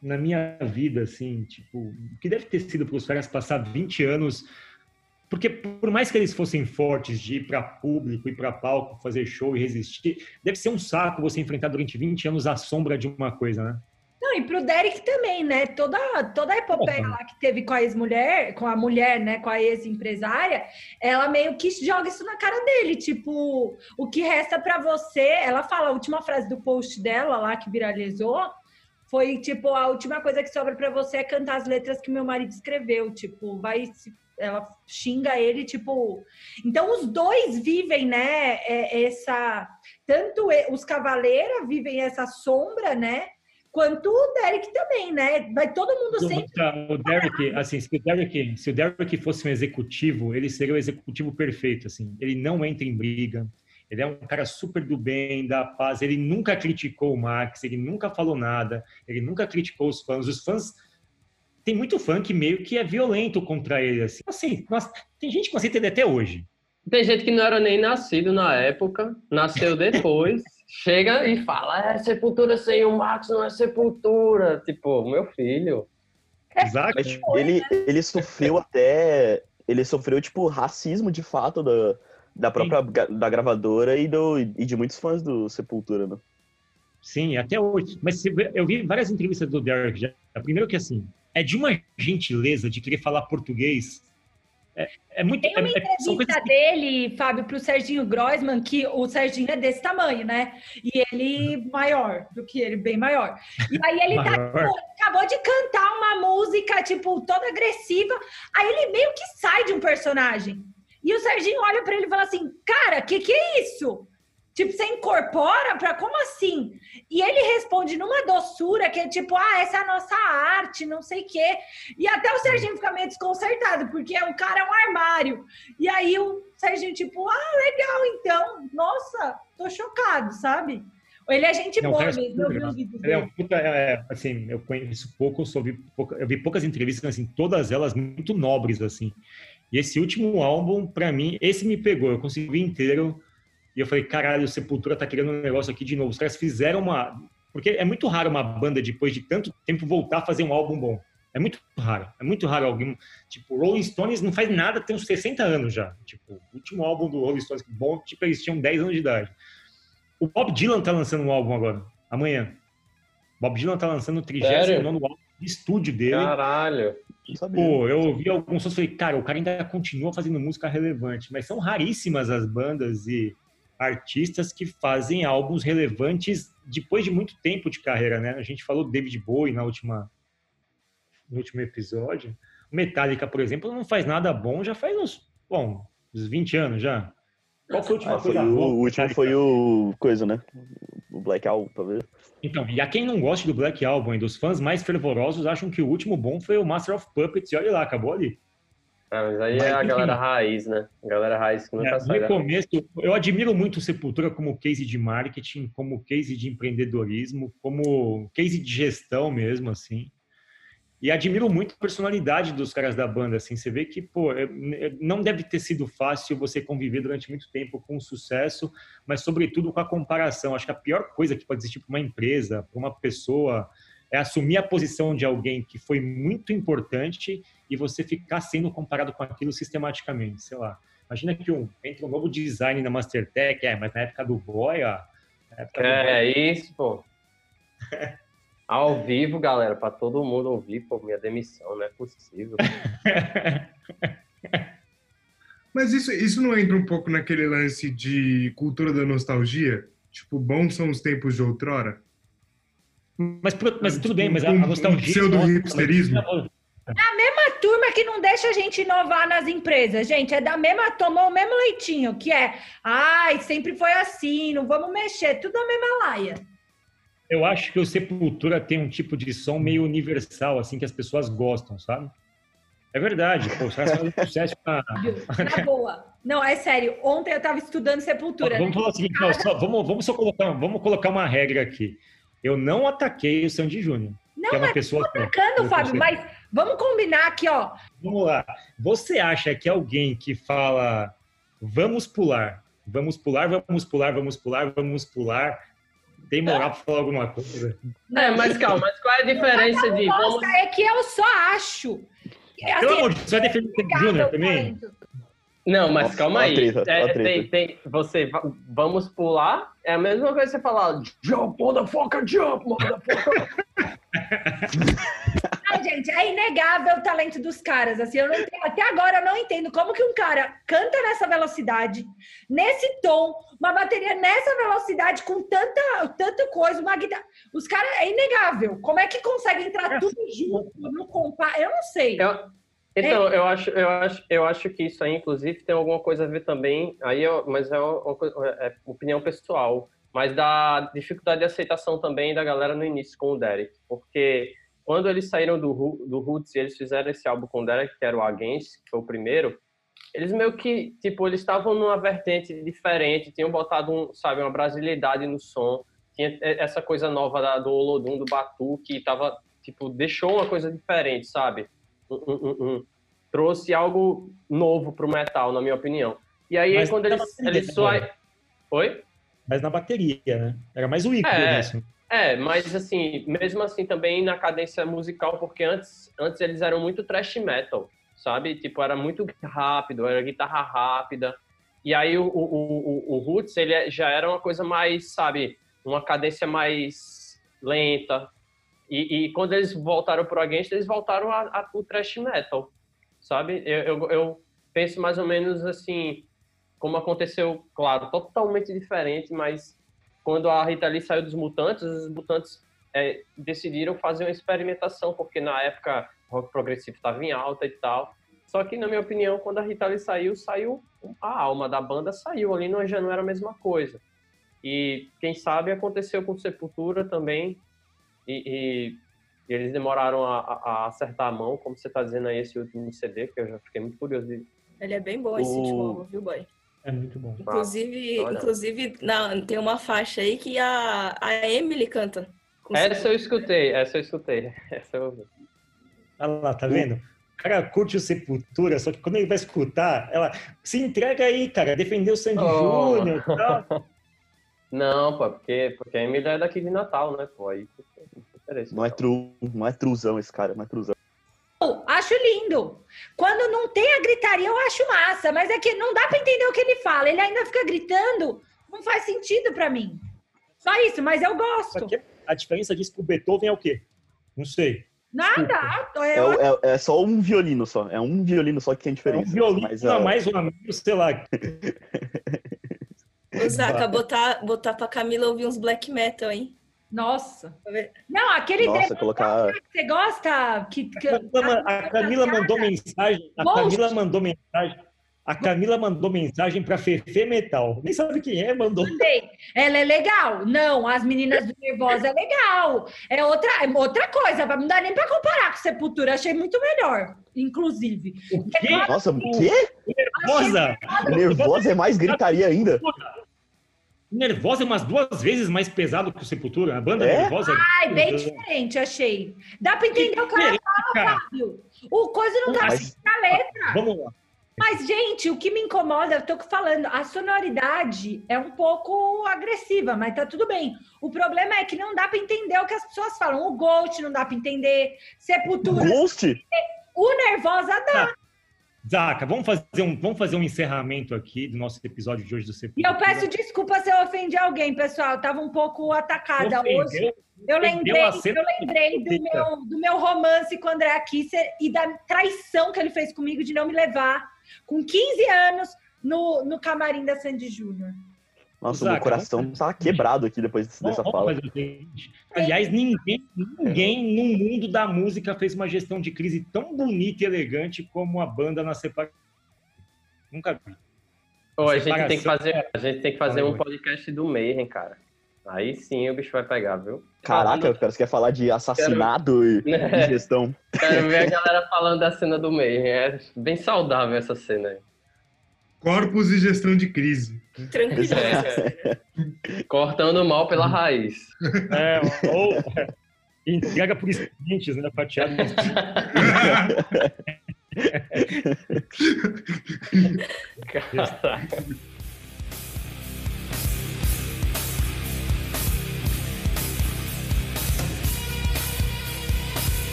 na minha vida, assim, tipo, o que deve ter sido para os caras passar 20 anos. Porque, por mais que eles fossem fortes de ir para público, ir para palco, fazer show e resistir, deve ser um saco você enfrentar durante 20 anos a sombra de uma coisa, né? Não, e pro Derek também, né? Toda, toda a epopeia lá que teve com a ex-mulher, com a mulher, né? Com a ex-empresária, ela meio que joga isso na cara dele. Tipo, o que resta para você. Ela fala, a última frase do post dela lá que viralizou foi tipo: a última coisa que sobra para você é cantar as letras que meu marido escreveu. Tipo, vai ela xinga ele, tipo. Então, os dois vivem, né? É, essa. Tanto os Cavaleiros vivem essa sombra, né? Quanto o Derek também, né? Vai todo mundo sempre. O Derek, assim, se o Derek, se o Derek fosse um executivo, ele seria o executivo perfeito, assim. Ele não entra em briga. Ele é um cara super do bem, da paz. Ele nunca criticou o Max, ele nunca falou nada, ele nunca criticou os fãs. Os fãs tem muito fã que meio que é violento contra ele, assim. Assim, tem gente que não aceita ele até hoje. Tem gente que não era nem nascido na época, nasceu <laughs> depois chega e fala: é sepultura sem o Max não é sepultura. Tipo, meu filho. Exato. Mas, tipo, ele, ele sofreu até. Ele sofreu, tipo, racismo de fato da, da própria da gravadora e, do, e de muitos fãs do Sepultura, né? Sim, até hoje. Mas eu vi várias entrevistas do Derek já. Primeiro que assim, é de uma gentileza de querer falar português é, é muito. Tem uma é, é entrevista dele, Fábio, para o Serginho Groisman, que o Serginho é desse tamanho, né? E ele maior do que ele, bem maior. E aí ele tá, <laughs> acabou de cantar uma música, tipo, toda agressiva. Aí ele meio que sai de um personagem. E o Serginho olha para ele e fala assim: Cara, que que é isso? Tipo, você incorpora para como assim? E ele responde numa doçura que é tipo, ah, essa é a nossa arte, não sei o quê. E até o Serginho fica meio desconcertado, porque o cara é um armário. E aí o Serginho, tipo, ah, legal, então. Nossa, tô chocado, sabe? Ele é gente não, boa mesmo, eu vi os. É um puta, é, assim, eu conheço pouco, eu, vi, eu vi poucas entrevistas, assim, todas elas muito nobres, assim. E esse último álbum, para mim, esse me pegou, eu consegui inteiro e eu falei, caralho, o Sepultura tá querendo um negócio aqui de novo. Os caras fizeram uma. Porque é muito raro uma banda, depois de tanto tempo, voltar a fazer um álbum bom. É muito raro. É muito raro alguém. Tipo, Rolling Stones não faz nada, tem uns 60 anos já. Tipo, o último álbum do Rolling Stones bom, tipo, eles tinham 10 anos de idade. O Bob Dylan tá lançando um álbum agora, amanhã. Bob Dylan tá lançando o 39 álbum de estúdio dele. Caralho. Pô, eu ouvi alguns sons e falei, cara, o cara ainda continua fazendo música relevante, mas são raríssimas as bandas e artistas que fazem álbuns relevantes depois de muito tempo de carreira, né? A gente falou do David Bowie na última no último episódio. Metallica, por exemplo, não faz nada bom, já faz uns, bom, uns 20 anos já. Qual foi a última ah, coisa boa? O último foi o coisa, né? O Black Album, talvez. Então, e a quem não gosta do Black Album e dos fãs mais fervorosos acham que o último bom foi o Master of Puppets e olha lá, acabou ali. Ah, mas aí mas, é a galera raiz, né? A galera raiz que nunca é, sai. No começo, eu admiro muito o Sepultura como case de marketing, como case de empreendedorismo, como case de gestão mesmo, assim. E admiro muito a personalidade dos caras da banda, assim. Você vê que, pô, é, é, não deve ter sido fácil você conviver durante muito tempo com o sucesso, mas sobretudo com a comparação. Acho que a pior coisa que pode existir para uma empresa, para uma pessoa, é assumir a posição de alguém que foi muito importante e você ficar sendo comparado com aquilo sistematicamente, sei lá. Imagina que um, entra um novo design na Mastertech, é, mas na época do Boy, ó, é, do Boy, isso, pô. <laughs> Ao vivo, galera, para todo mundo ouvir, pô, minha demissão, não é possível. <laughs> Mas isso, isso não entra um pouco naquele lance de cultura da nostalgia? Tipo, bons são os tempos de outrora? Mas, mas tudo bem, mas a, a nostalgia. pseudo-hipsterismo. A mesma turma que não deixa a gente inovar nas empresas, gente, é da mesma, tomou o mesmo leitinho, que é, ai, sempre foi assim, não vamos mexer, tudo a mesma laia. Eu acho que o Sepultura tem um tipo de som meio universal, assim, que as pessoas gostam, sabe? É verdade, pô, os caras fazem sucesso na... Na <laughs> boa. Não, é sério, ontem eu tava estudando Sepultura, né? Vamos falar o seguinte, não, só- vamos, vamos só colocar, vamos colocar uma regra aqui. Eu não ataquei o Sandy Júnior, Não, que é uma mas pessoa... atacando, Fábio, mas vamos combinar aqui, ó. Vamos lá. Você acha que alguém que fala vamos pular, vamos pular, vamos pular, vamos pular, vamos pular, tem moral para falar alguma coisa? É, mas calma, mas qual é a diferença de vamos. Nossa, é que eu só acho. É, Pelo assim, amor de Deus, você vai defender o Sandy Júnior também? talento. Não, mas Nossa, calma aí. É, tem, tem, você, va- vamos pular, é a mesma coisa que você falar jump, motherfucker, jump, motherfucker. <laughs> Não, gente, é inegável o talento dos caras. Assim, eu não entendo- até agora eu não entendo como que um cara canta nessa velocidade, nesse tom, uma bateria nessa velocidade, com tanta, tanta coisa, uma guitarra. Os caras é inegável. Como é que consegue entrar tudo junto <laughs> no compá? Eu não sei. Eu- então, eu acho, eu, acho, eu acho que isso aí, inclusive, tem alguma coisa a ver também, aí eu- mas é, uma coisa- é opinião pessoal, mas da dificuldade de aceitação também da galera no início com o Derek, porque quando eles saíram do, do Roots e eles fizeram esse álbum com o Derek, que era o Against, que foi o primeiro, eles meio que, tipo, eles estavam numa vertente diferente, tinham botado, um, sabe, uma brasilidade no som, tinha essa coisa nova da- do Olodum, do Batu, que tava, tipo, deixou uma coisa diferente, sabe? Um- um- um- um- trouxe algo novo pro metal, na minha opinião. E aí, Mas quando eles, só... agora. Oi? Mas na bateria, né? Era mais o Igor É. É, mas assim, mesmo assim também na cadência musical, porque antes, antes eles eram muito thrash metal, sabe? Tipo, era muito rápido, era guitarra rápida. E aí o, o, o, o Roots, ele é- já era uma coisa mais, sabe, uma cadência mais lenta. E, e quando eles voltaram pro Against, eles voltaram a, a, pro thrash metal, sabe? Eu, eu, eu penso mais ou menos assim, como aconteceu, claro, totalmente diferente, mas quando a Rita Lee saiu dos Mutantes, os Mutantes é, decidiram fazer uma experimentação, porque na época o rock progressivo estava em alta e tal. Só que, na minha opinião, quando a Rita Lee saiu, saiu a alma da banda saiu ali, não, já não era a mesma coisa. E quem sabe aconteceu com Sepultura também, e, e- e eles demoraram a, a- acertar a mão, como você está dizendo aí, esse último CD, que eu já fiquei muito curioso de Ele é bem bom esse O- último álbum, viu, boy? É muito bom. Inclusive, olha. inclusive na, tem uma faixa aí que a, a Emily canta. Essa eu escutei, essa eu escutei. <laughs> Essa eu ouvi. Olha lá, tá vendo? O cara curte o Sepultura, só que quando ele vai escutar, ela se entrega aí, cara, defender o Sandy Oh. Júnior e tal. <laughs> Não, pô, porque, porque a Emily é daqui de Natal, né, pô? Aí não é true, não é truzão esse cara, não é truzão. Acho lindo. Quando não tem a gritaria, eu acho massa, mas é que não dá para entender o que ele fala. Ele ainda fica gritando, não faz sentido para mim. Só isso, mas eu gosto. a diferença disso pro Beethoven é o quê? Não sei. Nada. É, Eu, é- é só um violino só, é um violino só que tem É um diferença. violino mas, ah, mais ou a menos, sei lá. <laughs> Ô, Zaca, botar, botar pra Camila ouvir uns black metal, hein? Nossa. Tá? Não, aquele Nossa, colocar. que você gosta. Que, que- A Camila, a Camila mandou mensagem. A Monstro. Camila mandou mensagem. A Camila mandou mensagem pra Fefe Metal. Nem sabe quem é, mandou. Mandei. Ela é legal? Não, as meninas do Nervosa é legal. É outra, é outra coisa, não dá nem pra comparar com Sepultura. Achei muito melhor, inclusive. O quê? Nossa, o quê? Nervosa! Nervosa é mais gritaria ainda. Nervosa é umas duas vezes mais pesado que o Sepultura. A banda É? Nervosa. Ai, bem diferente, achei. Dá pra entender o que ela cara. Fábio. O coisa não tá Mas- na letra. Vamos lá. Mas, gente, o que me incomoda, eu tô falando, a sonoridade é um pouco agressiva, mas tá tudo bem. O problema é que não dá pra entender o que as pessoas falam. O Ghost não dá pra entender. Sepultura. Ghost? O Nervosa dá. Zaca, vamos fazer, um, vamos fazer um encerramento aqui do nosso episódio de hoje do CP. E eu peço desculpa se eu ofendi alguém, pessoal. Eu tava um pouco atacada Ofendeu, hoje. Eu lembrei, a cena eu lembrei do meu, do meu romance com o André Kisser e da traição que ele fez comigo de não me levar com 15 anos no, no camarim da Sandy Júnior. Nossa, Zaca, meu coração tá quebrado aqui depois dessa Vamos fala. Aliás, ninguém, ninguém no mundo da música fez uma gestão de crise tão bonita e elegante como a banda na separação. Nunca vi. Pô, a gente tem que fazer, a gente tem que fazer um podcast do Mayhem, cara. Aí sim o bicho vai pegar, viu? Caraca, cara, você quer falar de assassinato e É. <laughs> de gestão? Quero ver a galera falando da cena do Mayhem. É bem saudável essa cena aí. Corpos e gestão de crise. Tranquilo. É, Cortando mal pela raiz. É, ou entrega por estudantes, né? Fatiado. <laughs> Caraca.